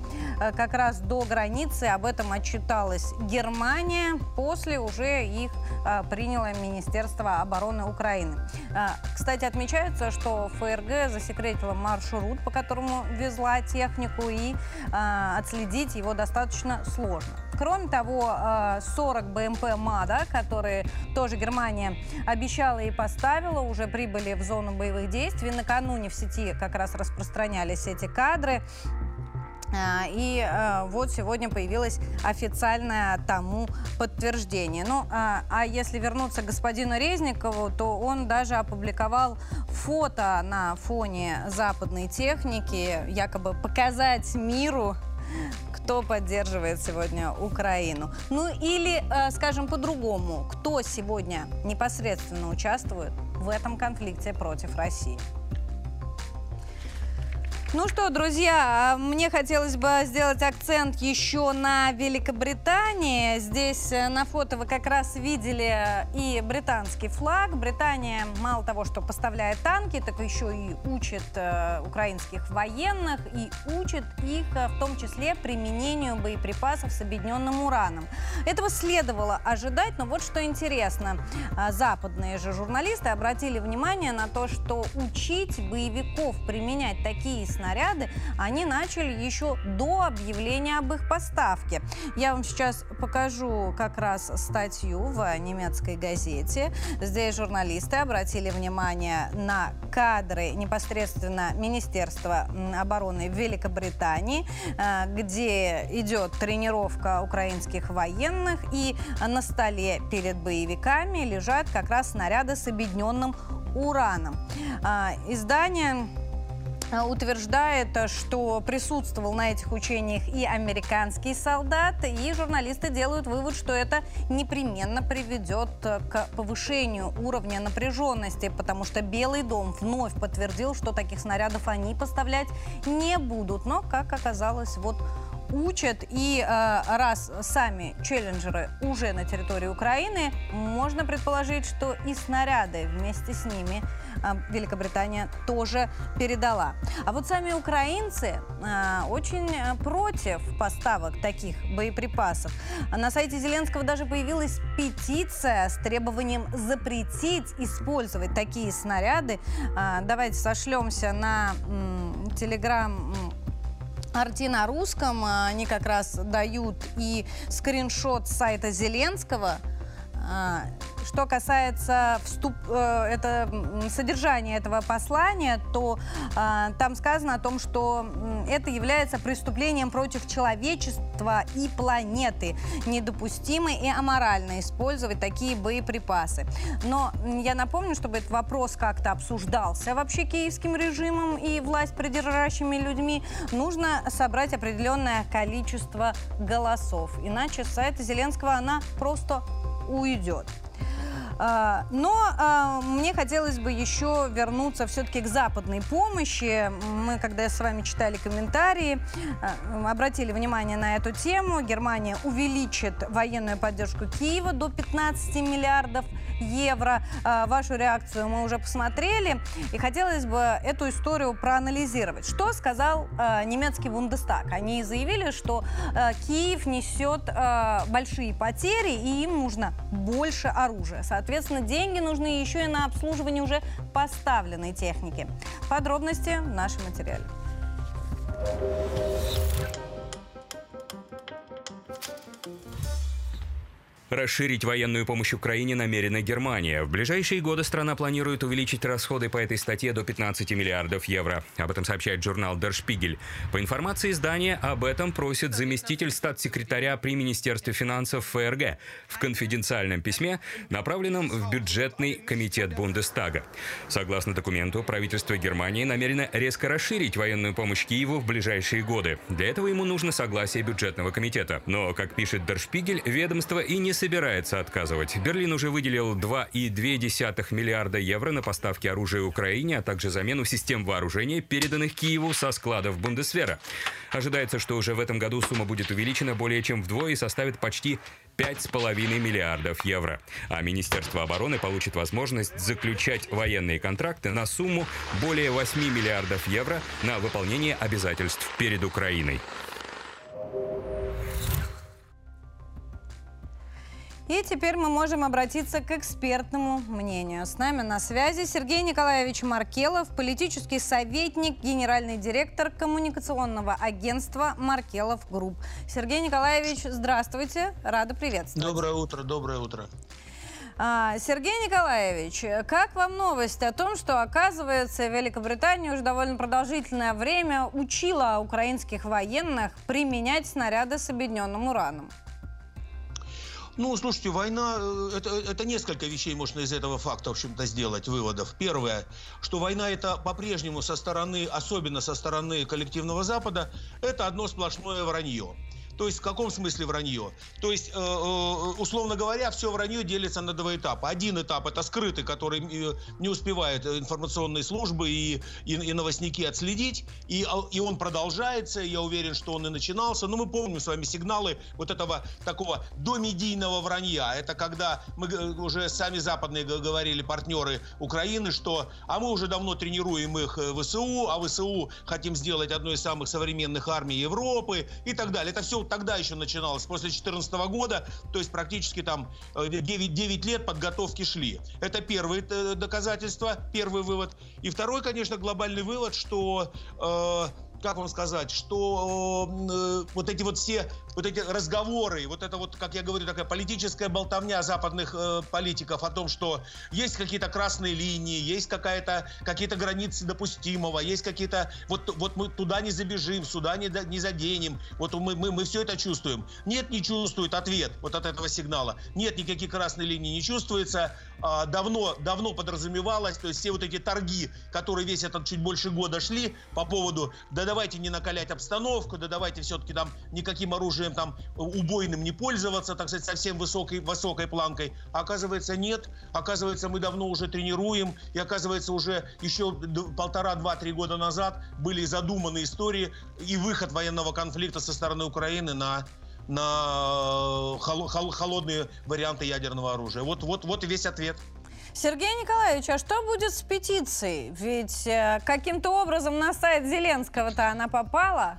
э, как раз до границы. Об этом отчиталась Германия. После уже их э, приняло Министерство обороны Украины. Э, кстати, отмечается, что ФРГ засекретила маршрут, по которому везла технику, и отследить его достаточно сложно. Кроме того, 40 БМП МАДА, которые тоже Германия обещала и поставила, уже прибыли в зону боевых действий. Накануне в сети как раз распространялись эти кадры. А, и э, вот сегодня появилось официальное тому подтверждение. Ну, а, а если вернуться к господину Резникову, то он даже опубликовал фото на фоне западной техники, якобы показать миру, кто поддерживает сегодня Украину. Ну или, э, скажем по-другому, кто сегодня непосредственно участвует в этом конфликте против России. Ну что, друзья, мне хотелось бы сделать акцент еще на Великобритании. Здесь э, на фото вы как раз видели и британский флаг. Британия мало того, что поставляет танки, так еще и учит э, украинских военных и учит их э, в том числе применению боеприпасов с объединенным ураном. Этого следовало ожидать, но вот что интересно. А, западные же журналисты обратили внимание на то, что учить боевиков применять такие снаряды снаряды они начали еще до объявления об их поставке. Я вам сейчас покажу как раз статью в немецкой газете. Здесь журналисты обратили внимание на кадры непосредственно Министерства обороны Великобритании, э, где идет тренировка украинских военных, и на столе перед боевиками лежат как раз снаряды с объединенным ураном. А, издание утверждает, что присутствовал на этих учениях и американский солдат, и журналисты делают вывод, что это непременно приведет к повышению уровня напряженности, потому что Белый дом вновь подтвердил, что таких снарядов они поставлять не будут. Но, как оказалось, вот учат. И э, раз сами челленджеры уже на территории Украины, можно предположить, что и снаряды вместе с ними э, Великобритания тоже передала. А вот сами украинцы э, очень против поставок таких боеприпасов. На сайте Зеленского даже появилась петиция с требованием запретить использовать такие снаряды. Давайте сошлемся на телеграм Арти на русском, а, они как раз дают и скриншот сайта Зеленского – а, что касается вступ, э, это, содержания этого послания, то э, там сказано о том, что это является преступлением против человечества и планеты. Недопустимо и аморально использовать такие боеприпасы. Но я напомню, чтобы этот вопрос как-то обсуждался вообще киевским режимом и власть придержащими людьми, нужно собрать определенное количество голосов. Иначе сайта Зеленского она просто уйдет. А, но а, мне хотелось бы еще вернуться все-таки к западной помощи. Мы, когда с вами читали комментарии, а, обратили внимание на эту тему. Германия увеличит военную поддержку Киева до 15 миллиардов. Вашу реакцию мы уже посмотрели. И хотелось бы эту историю проанализировать. Что сказал немецкий Бундестаг? Они заявили, что Киев несет большие потери, и им нужно больше оружия. Соответственно, деньги нужны еще и на обслуживание уже поставленной техники. Подробности в нашем материале. Расширить военную помощь Украине намерена Германия. В ближайшие годы страна планирует увеличить расходы по этой статье до 15 миллиардов евро. Об этом сообщает журнал Der Spiegel. По информации издания, об этом просит заместитель статс-секретаря при Министерстве финансов ФРГ в конфиденциальном письме, направленном в бюджетный комитет Бундестага. Согласно документу, правительство Германии намерено резко расширить военную помощь Киеву в ближайшие годы. Для этого ему нужно согласие бюджетного комитета. Но, как пишет Der Spiegel, ведомство и не собирается отказывать. Берлин уже выделил 2,2 миллиарда евро на поставки оружия Украине, а также замену систем вооружения, переданных Киеву со складов Бундесвера. Ожидается, что уже в этом году сумма будет увеличена более чем вдвое и составит почти 5,5 миллиардов евро. А Министерство обороны получит возможность заключать военные контракты на сумму более 8 миллиардов евро на выполнение обязательств перед Украиной. И теперь мы можем обратиться к экспертному мнению. С нами на связи Сергей Николаевич Маркелов, политический советник, генеральный директор коммуникационного агентства «Маркелов Групп». Сергей Николаевич, здравствуйте, рада приветствовать. Доброе утро, доброе утро. А, Сергей Николаевич, как вам новость о том, что, оказывается, Великобритания уже довольно продолжительное время учила украинских военных применять снаряды с объединенным ураном? Ну, слушайте, война, э, это, это несколько вещей можно из этого факта, в общем-то, сделать выводов. Первое, что война это по-прежнему со стороны, особенно со стороны коллективного Запада, это одно сплошное вранье. То есть в каком смысле вранье? То есть, э, э, условно говоря, все вранье делится на два этапа. Один этап это скрытый, который э, не успевает информационные службы и, и, и новостники отследить. И, а, и он продолжается, я уверен, что он и начинался. Но мы помним с вами сигналы вот этого такого домедийного вранья. Это когда мы уже сами западные говорили партнеры Украины, что а мы уже давно тренируем их ВСУ, а ВСУ хотим сделать одной из самых современных армий Европы и так далее. Это все тогда еще начиналось, после 2014 года, то есть практически там 9, 9 лет подготовки шли. Это первое доказательство, первый вывод. И второй, конечно, глобальный вывод, что как вам сказать, что э, вот эти вот все вот эти разговоры, вот это вот, как я говорю, такая политическая болтовня западных э, политиков о том, что есть какие-то красные линии, есть какая-то какие-то границы допустимого, есть какие-то вот вот мы туда не забежим, сюда не, не заденем, вот мы, мы мы все это чувствуем. Нет, не чувствует ответ вот от этого сигнала. Нет, никаких красной линии не чувствуется. А, давно давно подразумевалось, то есть все вот эти торги, которые весь этот чуть больше года шли по поводу да давайте не накалять обстановку, да давайте все-таки там никаким оружием там убойным не пользоваться, так сказать, совсем высокой, высокой планкой. А оказывается, нет. Оказывается, мы давно уже тренируем. И оказывается, уже еще полтора, два, три года назад были задуманы истории и выход военного конфликта со стороны Украины на на холодные варианты ядерного оружия. Вот, вот, вот весь ответ. Сергей Николаевич, а что будет с петицией? Ведь э, каким-то образом на сайт Зеленского-то она попала.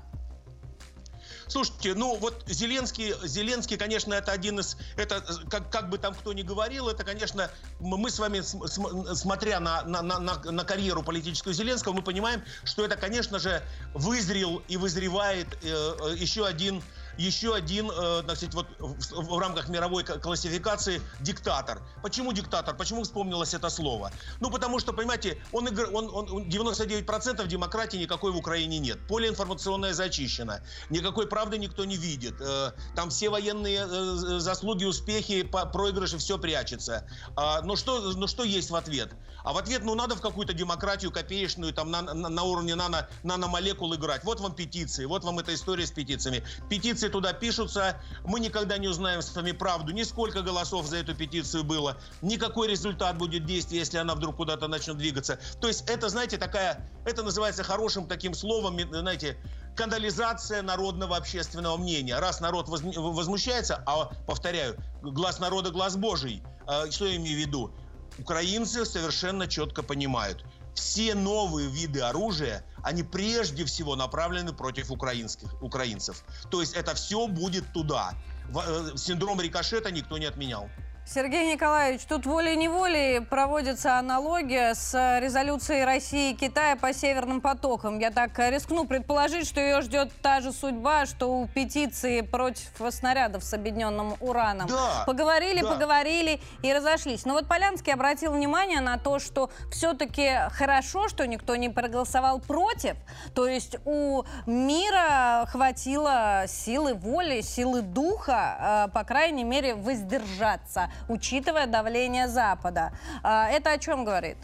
Слушайте, ну вот Зеленский, Зеленский, конечно, это один из, это как, как бы там кто ни говорил, это, конечно, мы с вами, смотря на, на, на, на карьеру политическую Зеленского, мы понимаем, что это, конечно же, вызрел и вызревает э, э еще один еще один, э, значит, вот в, рамках мировой классификации диктатор. Почему диктатор? Почему вспомнилось это слово? Ну, потому что, понимаете, он, он, он 99% демократии никакой в Украине нет. Поле информационное зачищено. Никакой правды никто не видит. Э, там все военные э, заслуги, успехи, проигрыши, все прячется. А, но что, но что есть в ответ? А в ответ, ну, надо в какую-то демократию копеечную, там, на, на, на уровне нано, наномолекул играть. Вот вам петиции, вот вам эта история с петициями. Петиции петиции туда пишутся. Мы никогда не узнаем с вами правду, ни сколько голосов за эту петицию было, никакой результат будет действия, если она вдруг куда-то начнет двигаться. То есть это, знаете, такая, это называется хорошим таким словом, знаете, канализация народного общественного мнения. Раз народ возмущается, а, повторяю, глаз народа – глаз Божий. А, что я имею в виду? Украинцы совершенно четко понимают – все новые виды оружия, они прежде всего направлены против украинских, украинцев. То есть это все будет туда. Э, синдром рикошета никто не отменял. Сергей Николаевич, тут волей-неволей проводится аналогия с резолюцией России и Китая по северным потокам. Я так рискну предположить, что ее ждет та же судьба, что у петиции против снарядов с объединенным ураном. Да, поговорили, да. поговорили и разошлись. Но вот Полянский обратил внимание на то, что все-таки хорошо, что никто не проголосовал против. То есть у мира хватило силы воли, силы духа, э, по крайней мере, воздержаться учитывая давление Запада. А, это о чем говорит?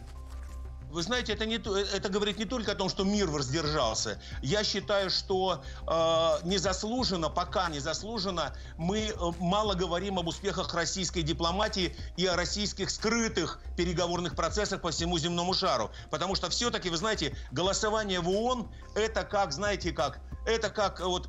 Вы знаете, это, не, это говорит не только о том, что мир воздержался. Я считаю, что э, незаслуженно, пока незаслуженно, мы э, мало говорим об успехах российской дипломатии и о российских скрытых переговорных процессах по всему земному шару. Потому что все-таки, вы знаете, голосование в ООН – это как, знаете, как это как вот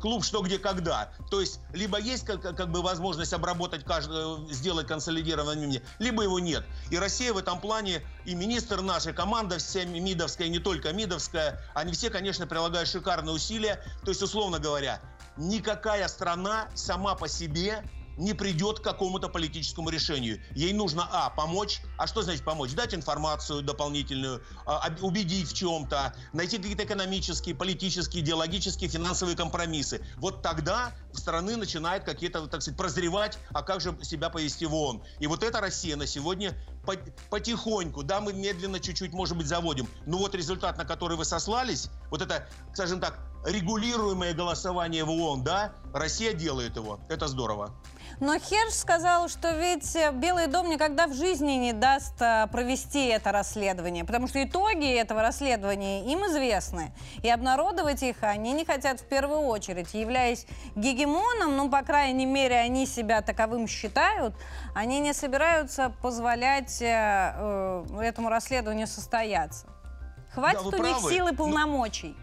клуб «Что, где, когда». То есть, либо есть как, как бы возможность обработать, каждый, сделать консолидированное мнение, либо его нет. И Россия в этом плане, и министр наша команда вся МИДовская, не только МИДовская, они все, конечно, прилагают шикарные усилия. То есть, условно говоря, никакая страна сама по себе не придет к какому-то политическому решению. Ей нужно, а, помочь. А что значит помочь? Дать информацию дополнительную, а, убедить в чем-то, найти какие-то экономические, политические, идеологические, финансовые компромиссы. Вот тогда страны начинает какие-то, так сказать, прозревать, а как же себя повести в ООН. И вот эта Россия на сегодня потихоньку, да, мы медленно чуть-чуть, может быть, заводим, но вот результат, на который вы сослались, вот это, скажем так, регулируемое голосование в ООН, да, Россия делает его. Это здорово. Но Херш сказал, что ведь Белый дом никогда в жизни не даст а, провести это расследование, потому что итоги этого расследования им известны. И обнародовать их они не хотят в первую очередь. Являясь гегемоном, ну, по крайней мере, они себя таковым считают, они не собираются позволять э, э этому расследованию состояться. Хватит да, у правы. них силы полномочий.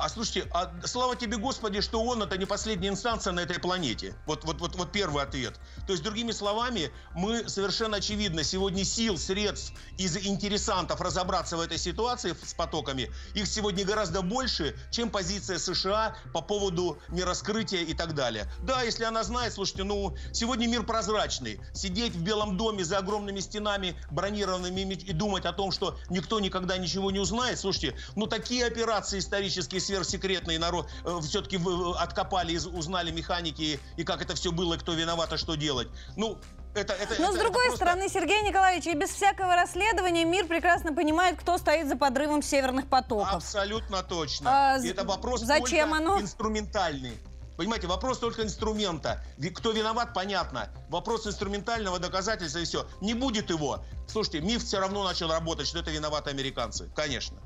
А слушайте, а слава тебе, Господи, что он это не последняя инстанция на этой планете. Вот, вот, вот, вот первый ответ. То есть, другими словами, мы совершенно очевидно сегодня сил, средств из интересантов разобраться в этой ситуации с потоками, их сегодня гораздо больше, чем позиция США по поводу нераскрытия и так далее. Да, если она знает, слушайте, ну, сегодня мир прозрачный. Сидеть в Белом доме за огромными стенами бронированными и думать о том, что никто никогда ничего не узнает, слушайте, ну, такие операции исторические сверхсекретные народ э, все-таки откопали, узнали механики и как это все было, кто виноват, а что делать. Ну, это, это, Но это, с другой это просто... стороны, Сергей Николаевич, и без всякого расследования мир прекрасно понимает, кто стоит за подрывом северных потоков. Абсолютно точно. А, и это вопрос зачем оно? инструментальный. Понимаете, вопрос только инструмента. Кто виноват, понятно. Вопрос инструментального доказательства и все. Не будет его. Слушайте, миф все равно начал работать, что это виноваты американцы. Конечно.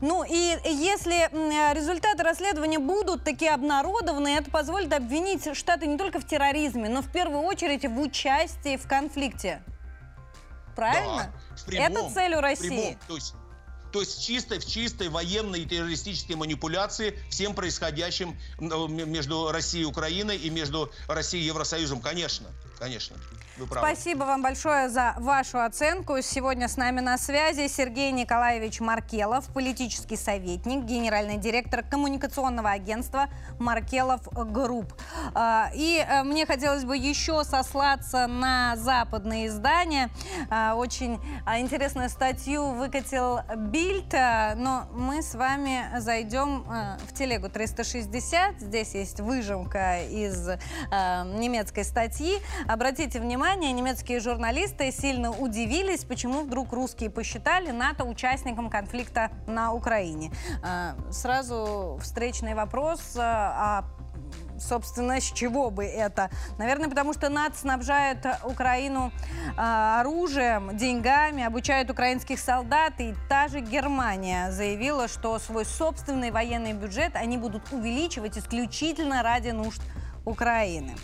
Ну и если результаты расследования будут такие обнародованы, это позволит обвинить Штаты не только в терроризме, но в первую очередь в участии в конфликте. Правильно? Да, прямом, это цель у России. Прямом, то есть то есть чистой, в чистой военной и террористической манипуляции всем происходящим между Россией и Украиной и между Россией и Евросоюзом, конечно, конечно. Спасибо вам большое за вашу оценку. Сегодня с нами на связи Сергей Николаевич Маркелов, политический советник, генеральный директор коммуникационного агентства Маркелов Групп. А, и э, мне хотелось бы еще сослаться на западные издания. А, очень а, интересную статью выкатил Бильд, но мы с вами зайдем э, в телегу 360. Здесь есть выжимка из э, немецкой статьи. Обратите внимание, внимание, немецкие журналисты сильно удивились, почему вдруг русские посчитали НАТО участником конфликта на Украине. А, сразу встречный вопрос, а, а собственно, с чего бы это? Наверное, потому что НАТО снабжает Украину э, оружием, деньгами, обучает украинских солдат. И та же Германия заявила, что свой собственный военный бюджет они будут увеличивать исключительно ради нужд Украины.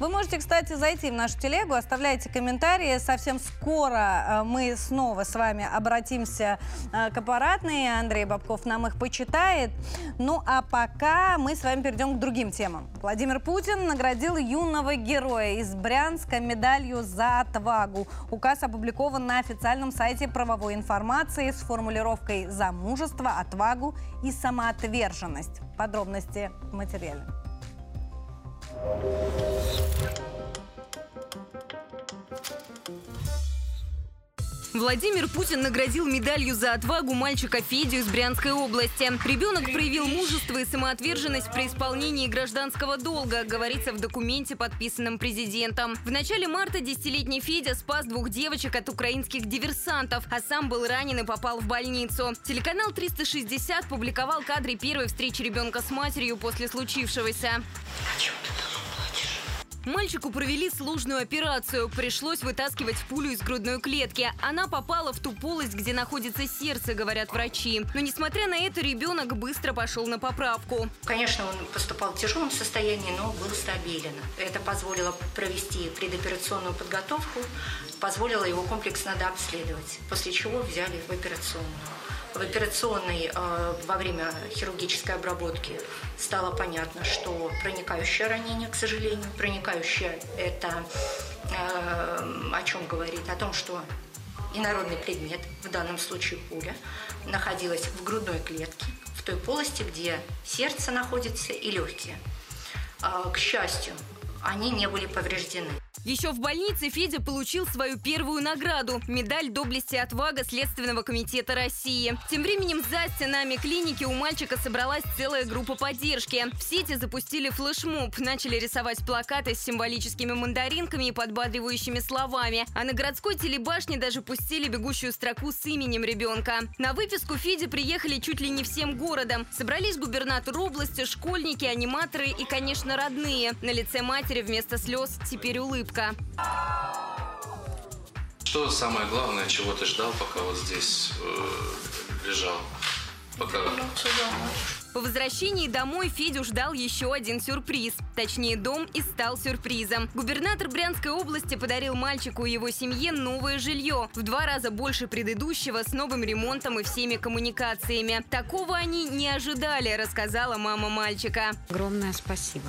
Вы можете, кстати, зайти в нашу телегу, оставляйте комментарии. Совсем скоро э, мы снова с вами обратимся э, к аппаратной. Андрей Бабков нам их почитает. Ну а пока мы с вами перейдем к другим темам. Владимир Путин наградил юного героя из Брянска медалью за отвагу. Указ опубликован на официальном сайте правовой информации с формулировкой «за мужество, отвагу и самоотверженность». Подробности в материале. you Владимир Путин наградил медалью за отвагу мальчика Федю из Брянской области. Ребенок проявил мужество и самоотверженность при исполнении гражданского долга, говорится в документе, подписанном президентом. В начале марта десятилетний Федя спас двух девочек от украинских диверсантов, а сам был ранен и попал в больницу. Телеканал 360 публиковал кадры первой встречи ребенка с матерью после случившегося. Мальчику провели сложную операцию. Пришлось вытаскивать пулю из грудной клетки. Она попала в ту полость, где находится сердце, говорят врачи. Но несмотря на это, ребенок быстро пошел на поправку. Конечно, он поступал в тяжелом состоянии, но был стабилен. Это позволило провести предоперационную подготовку, позволило его комплексно обследовать, после чего взяли в операционную в операционной э, во время хирургической обработки стало понятно, что проникающее ранение, к сожалению, проникающее это э, о чем говорит? О том, что инородный предмет, в данном случае пуля, находилась в грудной клетке, в той полости, где сердце находится и легкие. Э, к счастью, они не были повреждены. Еще в больнице Федя получил свою первую награду – медаль доблести отвага Следственного комитета России. Тем временем за стенами клиники у мальчика собралась целая группа поддержки. В сети запустили флешмоб, начали рисовать плакаты с символическими мандаринками и подбадривающими словами. А на городской телебашне даже пустили бегущую строку с именем ребенка. На выписку Феди приехали чуть ли не всем городом. Собрались губернатор области, школьники, аниматоры и, конечно, родные. На лице матери вместо слез теперь улыбка улыбка. Что самое главное, чего ты ждал, пока вот здесь э, лежал? Пока. По возвращении домой Федю ждал еще один сюрприз. Точнее, дом и стал сюрпризом. Губернатор Брянской области подарил мальчику и его семье новое жилье. В два раза больше предыдущего с новым ремонтом и всеми коммуникациями. Такого они не ожидали, рассказала мама мальчика. Огромное спасибо.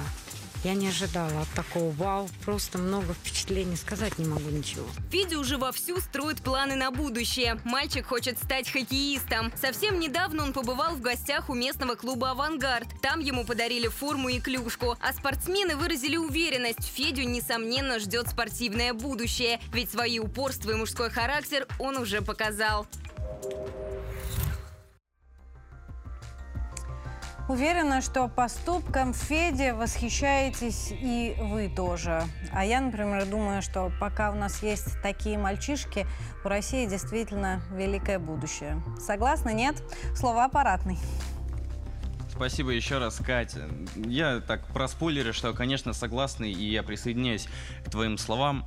Я не ожидала от такого вау. Просто много впечатлений. Сказать не могу ничего. Федя уже вовсю строит планы на будущее. Мальчик хочет стать хоккеистом. Совсем недавно он побывал в гостях у местного клуба «Авангард». Там ему подарили форму и клюшку. А спортсмены выразили уверенность. Федю, несомненно, ждет спортивное будущее. Ведь свои упорство и мужской характер он уже показал. Уверена, что поступком Феди восхищаетесь и вы тоже. А я, например, думаю, что пока у нас есть такие мальчишки, у России действительно великое будущее. Согласны? Нет? Слово аппаратный. Спасибо еще раз, Катя. Я так проспойлерю, что, конечно, согласный, и я присоединяюсь к твоим словам.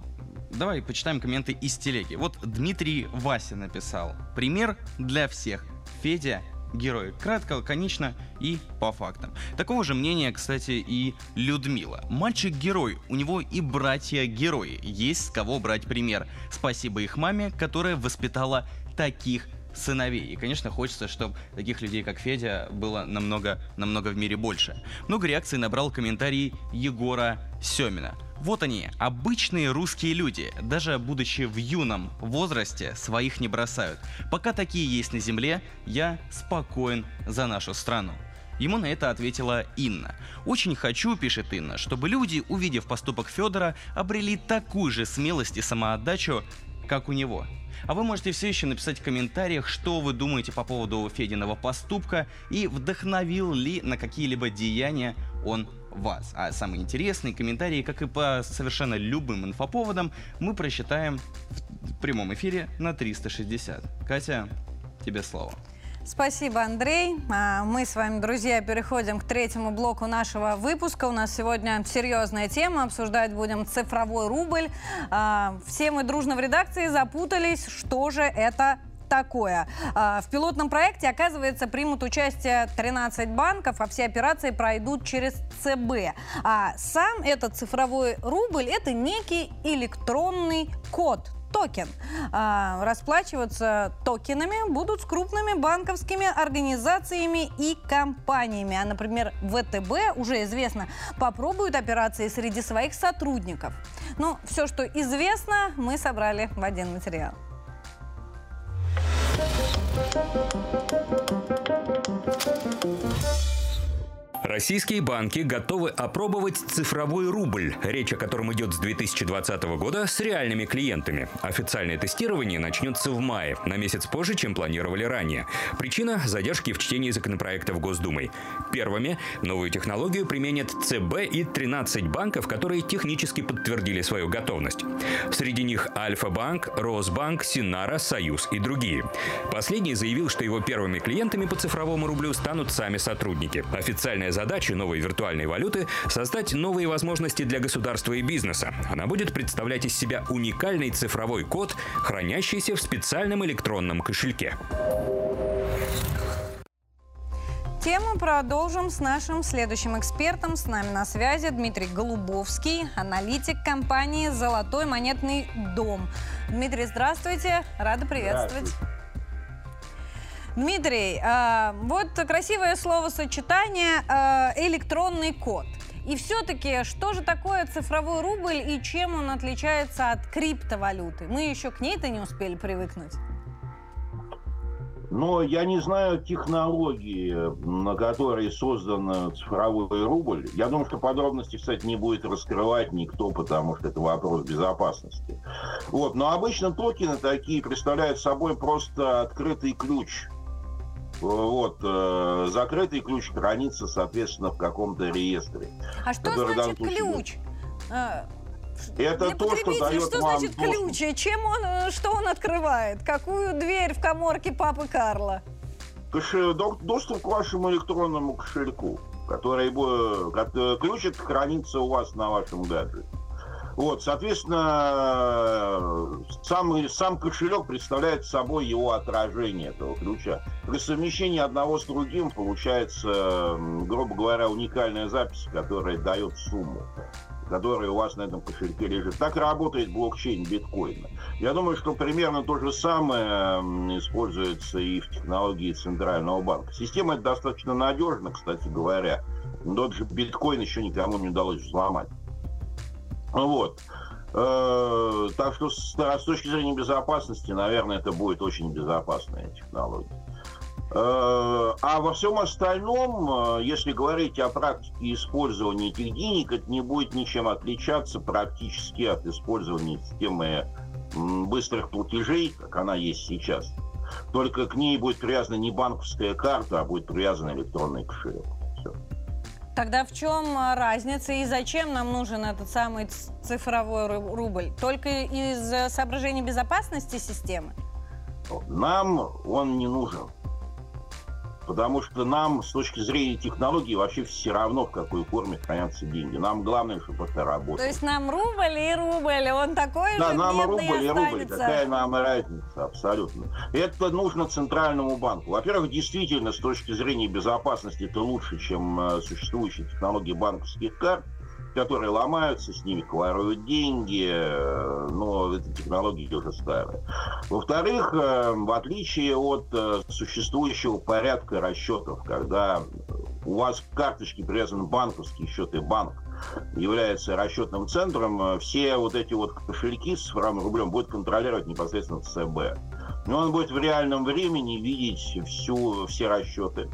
Давай почитаем комменты из телеги. Вот Дмитрий Вася написал. Пример для всех. Федя герой. Кратко, лаконично и по фактам. Такого же мнения, кстати, и Людмила. Мальчик-герой, у него и братья-герои. Есть с кого брать пример. Спасибо их маме, которая воспитала таких сыновей. И, конечно, хочется, чтобы таких людей, как Федя, было намного, намного в мире больше. Много реакций набрал комментарий Егора Семина. Вот они, обычные русские люди, даже будучи в юном возрасте, своих не бросают. Пока такие есть на земле, я спокоен за нашу страну. Ему на это ответила Инна. «Очень хочу, — пишет Инна, — чтобы люди, увидев поступок Федора, обрели такую же смелость и самоотдачу, как у него. А вы можете все еще написать в комментариях, что вы думаете по поводу Фединого поступка и вдохновил ли на какие-либо деяния он вас. А самые интересные комментарии, как и по совершенно любым инфоповодам, мы прочитаем в прямом эфире на 360. Катя, тебе слово. Спасибо, Андрей. А, мы с вами, друзья, переходим к третьему блоку нашего выпуска. У нас сегодня серьезная тема. Обсуждать будем цифровой рубль. А, все мы дружно в редакции запутались, что же это такое. А, в пилотном проекте, оказывается, примут участие 13 банков, а все операции пройдут через ЦБ. А сам этот цифровой рубль – это некий электронный код, токен. А, расплачиваться токенами будут с крупными банковскими организациями и компаниями. А, например, ВТБ, уже известно, попробуют операции среди своих сотрудников. Ну, все, что известно, мы собрали в один материал. Российские банки готовы опробовать цифровой рубль, речь о котором идет с 2020 года, с реальными клиентами. Официальное тестирование начнется в мае, на месяц позже, чем планировали ранее. Причина – задержки в чтении законопроектов Госдумой. Первыми новую технологию применят ЦБ и 13 банков, которые технически подтвердили свою готовность. Среди них Альфа-банк, Росбанк, Синара, Союз и другие. Последний заявил, что его первыми клиентами по цифровому рублю станут сами сотрудники. Официальная задача новой виртуальной валюты – создать новые возможности для государства и бизнеса. Она будет представлять из себя уникальный цифровой код, хранящийся в специальном электронном кошельке. Тему продолжим с нашим следующим экспертом. С нами на связи Дмитрий Голубовский, аналитик компании «Золотой монетный дом». Дмитрий, здравствуйте. Рада приветствовать. Здравствуйте. Дмитрий, э, вот красивое словосочетание э, «электронный код». И все-таки, что же такое цифровой рубль и чем он отличается от криптовалюты? Мы еще к ней-то не успели привыкнуть. Но я не знаю технологии, на которой создан цифровой рубль. Я думаю, что подробности, кстати, не будет раскрывать никто, потому что это вопрос безопасности. Вот. Но обычно токены такие представляют собой просто открытый ключ вот, э, закрытый ключ хранится, соответственно, в каком-то реестре. А что значит ключ? А, это то, что дает что вам значит доступ. ключ? Чем он, э, что он открывает? Какую дверь в коморке папы Карла? Кошель, доступ к вашему электронному кошельку, который ключ хранится у вас на вашем гаджете. Вот, соответственно, сам, сам кошелек представляет собой его отражение этого ключа. При совмещении одного с другим получается, грубо говоря, уникальная запись, которая дает сумму которая у вас на этом кошельке лежит. Так работает блокчейн биткоина. Я думаю, что примерно то же самое используется и в технологии Центрального банка. Система достаточно надежна, кстати говоря. Тот же биткоин еще никому не удалось взломать. Вот. Э, так что с, с точки зрения безопасности, наверное, это будет очень безопасная технология. Э, а во всем остальном, э, если говорить о практике использования этих денег, это не будет ничем отличаться практически от использования системы быстрых платежей, как она есть сейчас. Только к ней будет привязана не банковская карта, а будет привязан электронный кошелек. Тогда в чем а, разница и зачем нам нужен этот самый цифровой рубль? Только из соображений безопасности системы? Нам он не нужен. Потому что нам с точки зрения технологий вообще все равно, в какой форме хранятся деньги. Нам главное, чтобы это работало. То есть нам рубль и рубль, он такой да, же нам рубль и рубль, какая нам разница, абсолютно. Это нужно Центральному банку. Во-первых, действительно, с точки зрения безопасности это лучше, чем э, существующие технологии банковских карт которые ломаются, с ними воруют деньги, э, но эта технология уже старая. Во-вторых, э, в отличие от э, существующего порядка расчетов, когда у вас к карточке привязан банковский счет банк, является расчетным центром, все вот эти вот кошельки с цифровым рублем будет контролировать непосредственно ЦБ. Но он будет в реальном времени видеть всю, все расчеты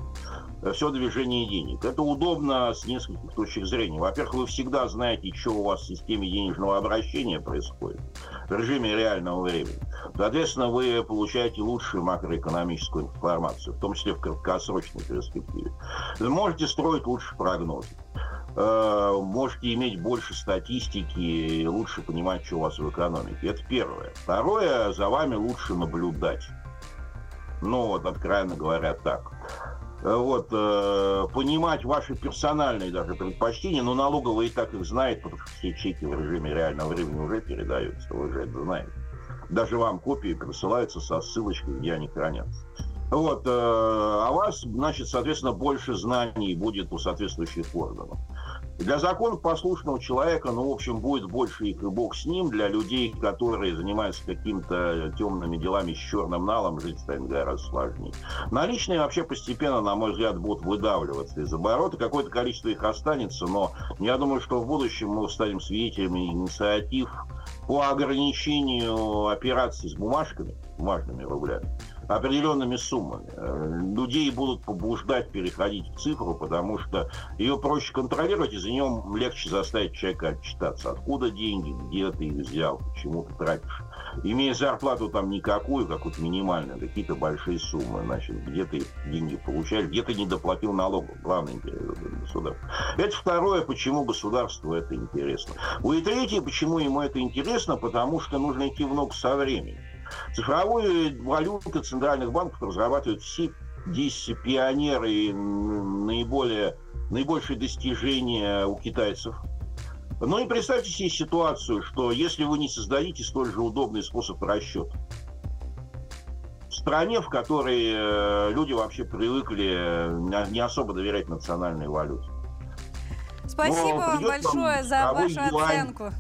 все движение денег. Это удобно с нескольких точек зрения. Во-первых, вы всегда знаете, что у вас в системе денежного обращения происходит в режиме реального времени. Соответственно, вы получаете лучшую макроэкономическую информацию, в том числе в краткосрочной перспективе. Вы можете строить лучше прогнозы э, можете иметь больше статистики и лучше понимать, что у вас в экономике. Это первое. Второе, за вами лучше наблюдать. Ну, вот, откровенно говоря, так. Э, вот, э, понимать ваши персональные даже предпочтения, но налоговая и так их знает, потому что все чеки в режиме реального времени уже передаются, вы же это знаете. Даже вам копии присылаются со ссылочкой, где они хранятся. Вот, э, а вас, значит, соответственно, больше знаний будет у соответствующих органов. Для законопослушного человека, ну, в общем, будет больше их и бог с ним. Для людей, которые занимаются какими-то темными делами с черным налом, жить станет гораздо сложнее. Наличные вообще постепенно, на мой взгляд, будут выдавливаться из оборота. Какое-то количество их останется, но я думаю, что в будущем мы станем свидетелями инициатив по ограничению операций с бумажками, бумажными рублями определенными суммами. Э, людей будут побуждать переходить в цифру, потому что ее проще контролировать, и за нее легче заставить человека отчитаться. Откуда деньги, где ты их взял, почему ты тратишь. Имея зарплату там никакую, какую-то минимальную, какие-то большие суммы, значит, где ты деньги получаешь, где ты не доплатил налогов. Главный интерес государства. Это второе, почему государству это интересно. И третье, почему ему это интересно, потому что нужно идти в ногу со временем. Цифровую валюту центральных банков разрабатывают все пионеры и наиболее, наибольшие достижения у китайцев. Ну и представьте себе ситуацию, что если вы не создадите столь же удобный способ расчета, в стране, в которой э, люди вообще привыкли не особо доверять национальной валюте. Спасибо вам большое за вашу оценку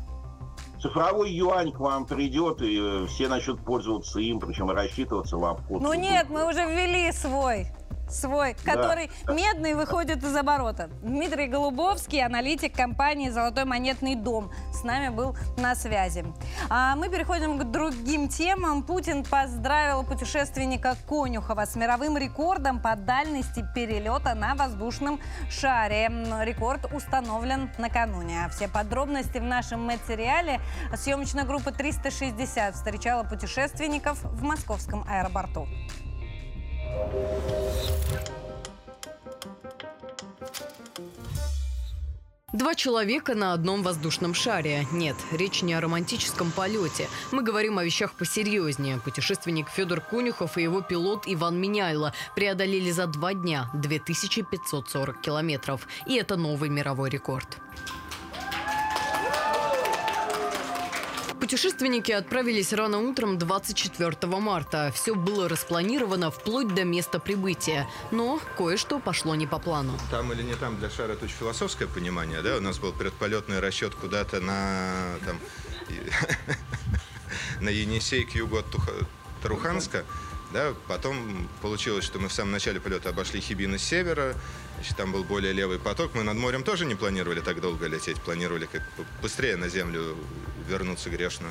цифровой юань к вам придет, и э, все начнут пользоваться им, причем рассчитываться в обход. Ну нет, мы уже ввели свой свой, да. который медный выходит из оборота. Дмитрий Голубовский, аналитик компании «Золотой монетный дом», с нами был на связи. А мы переходим к другим темам. Путин поздравил путешественника Конюхова с мировым рекордом по дальности перелета на воздушном шаре. Рекорд установлен накануне. Все подробности в нашем материале. Съемочная группа 360 встречала путешественников в московском аэропорту. Два человека на одном воздушном шаре. Нет, речь не о романтическом полете. Мы говорим о вещах посерьезнее. Путешественник Федор Кунюхов и его пилот Иван Меняйло преодолели за два дня 2540 километров. И это новый мировой рекорд. Путешественники отправились рано утром 24 марта. Все было распланировано вплоть до места прибытия. Но кое-что пошло не по плану. Там или не там для шара это очень философское понимание, да? У нас был предполетный расчет куда-то на там, <laughs> на Енисей к югу от Таруханска. Да, потом получилось, что мы в самом начале полета обошли Хибины с севера, значит, там был более левый поток. Мы над морем тоже не планировали так долго лететь, планировали как быстрее на землю вернуться грешно.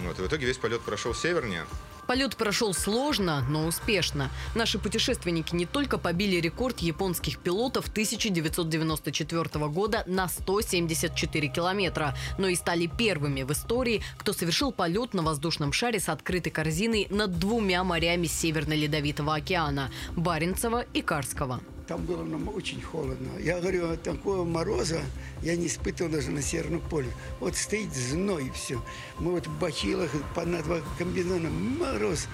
Вот, и в итоге весь полет прошел севернее. Полет прошел сложно, но успешно. Наши путешественники не только побили рекорд японских пилотов 1994 года на 174 километра, но и стали первыми в истории, кто совершил полет на воздушном шаре с открытой корзиной над двумя морями Северно-Ледовитого океана – Баренцева и Карского. Там было нам очень холодно. Я говорю, такого мороза я не испытывал даже на Северном поле. Вот стоит зной все. Мы вот в бачилах, по на два комбинона, мороз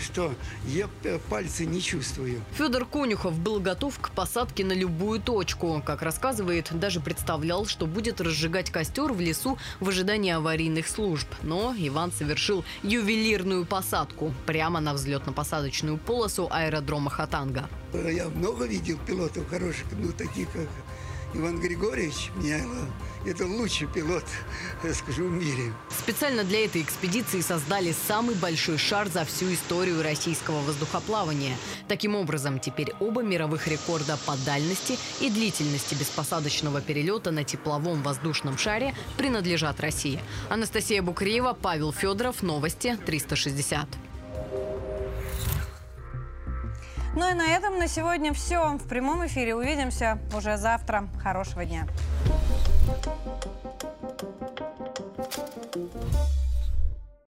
что я пальцы не чувствую. Федор Конюхов был готов к посадке на любую точку. Как рассказывает, даже представлял, что будет разжигать костер в лесу в ожидании аварийных служб. Но Иван совершил ювелирную посадку прямо на взлетно-посадочную полосу аэродрома Хатанга. Я много видел пилотов хороших, ну таких как Иван Григорьевич Мяйло. Это лучший пилот, <laughs> я скажу, в мире. Специально для этой экспедиции создали самый большой шар за всю историю российского воздухоплавания. Таким образом, теперь оба мировых рекорда по дальности и длительности беспосадочного перелета на тепловом воздушном шаре принадлежат России. Анастасия Букреева, Павел Федоров, Новости 360. Ну и на этом на сегодня все. В прямом эфире увидимся уже завтра. Хорошего дня. Thank you.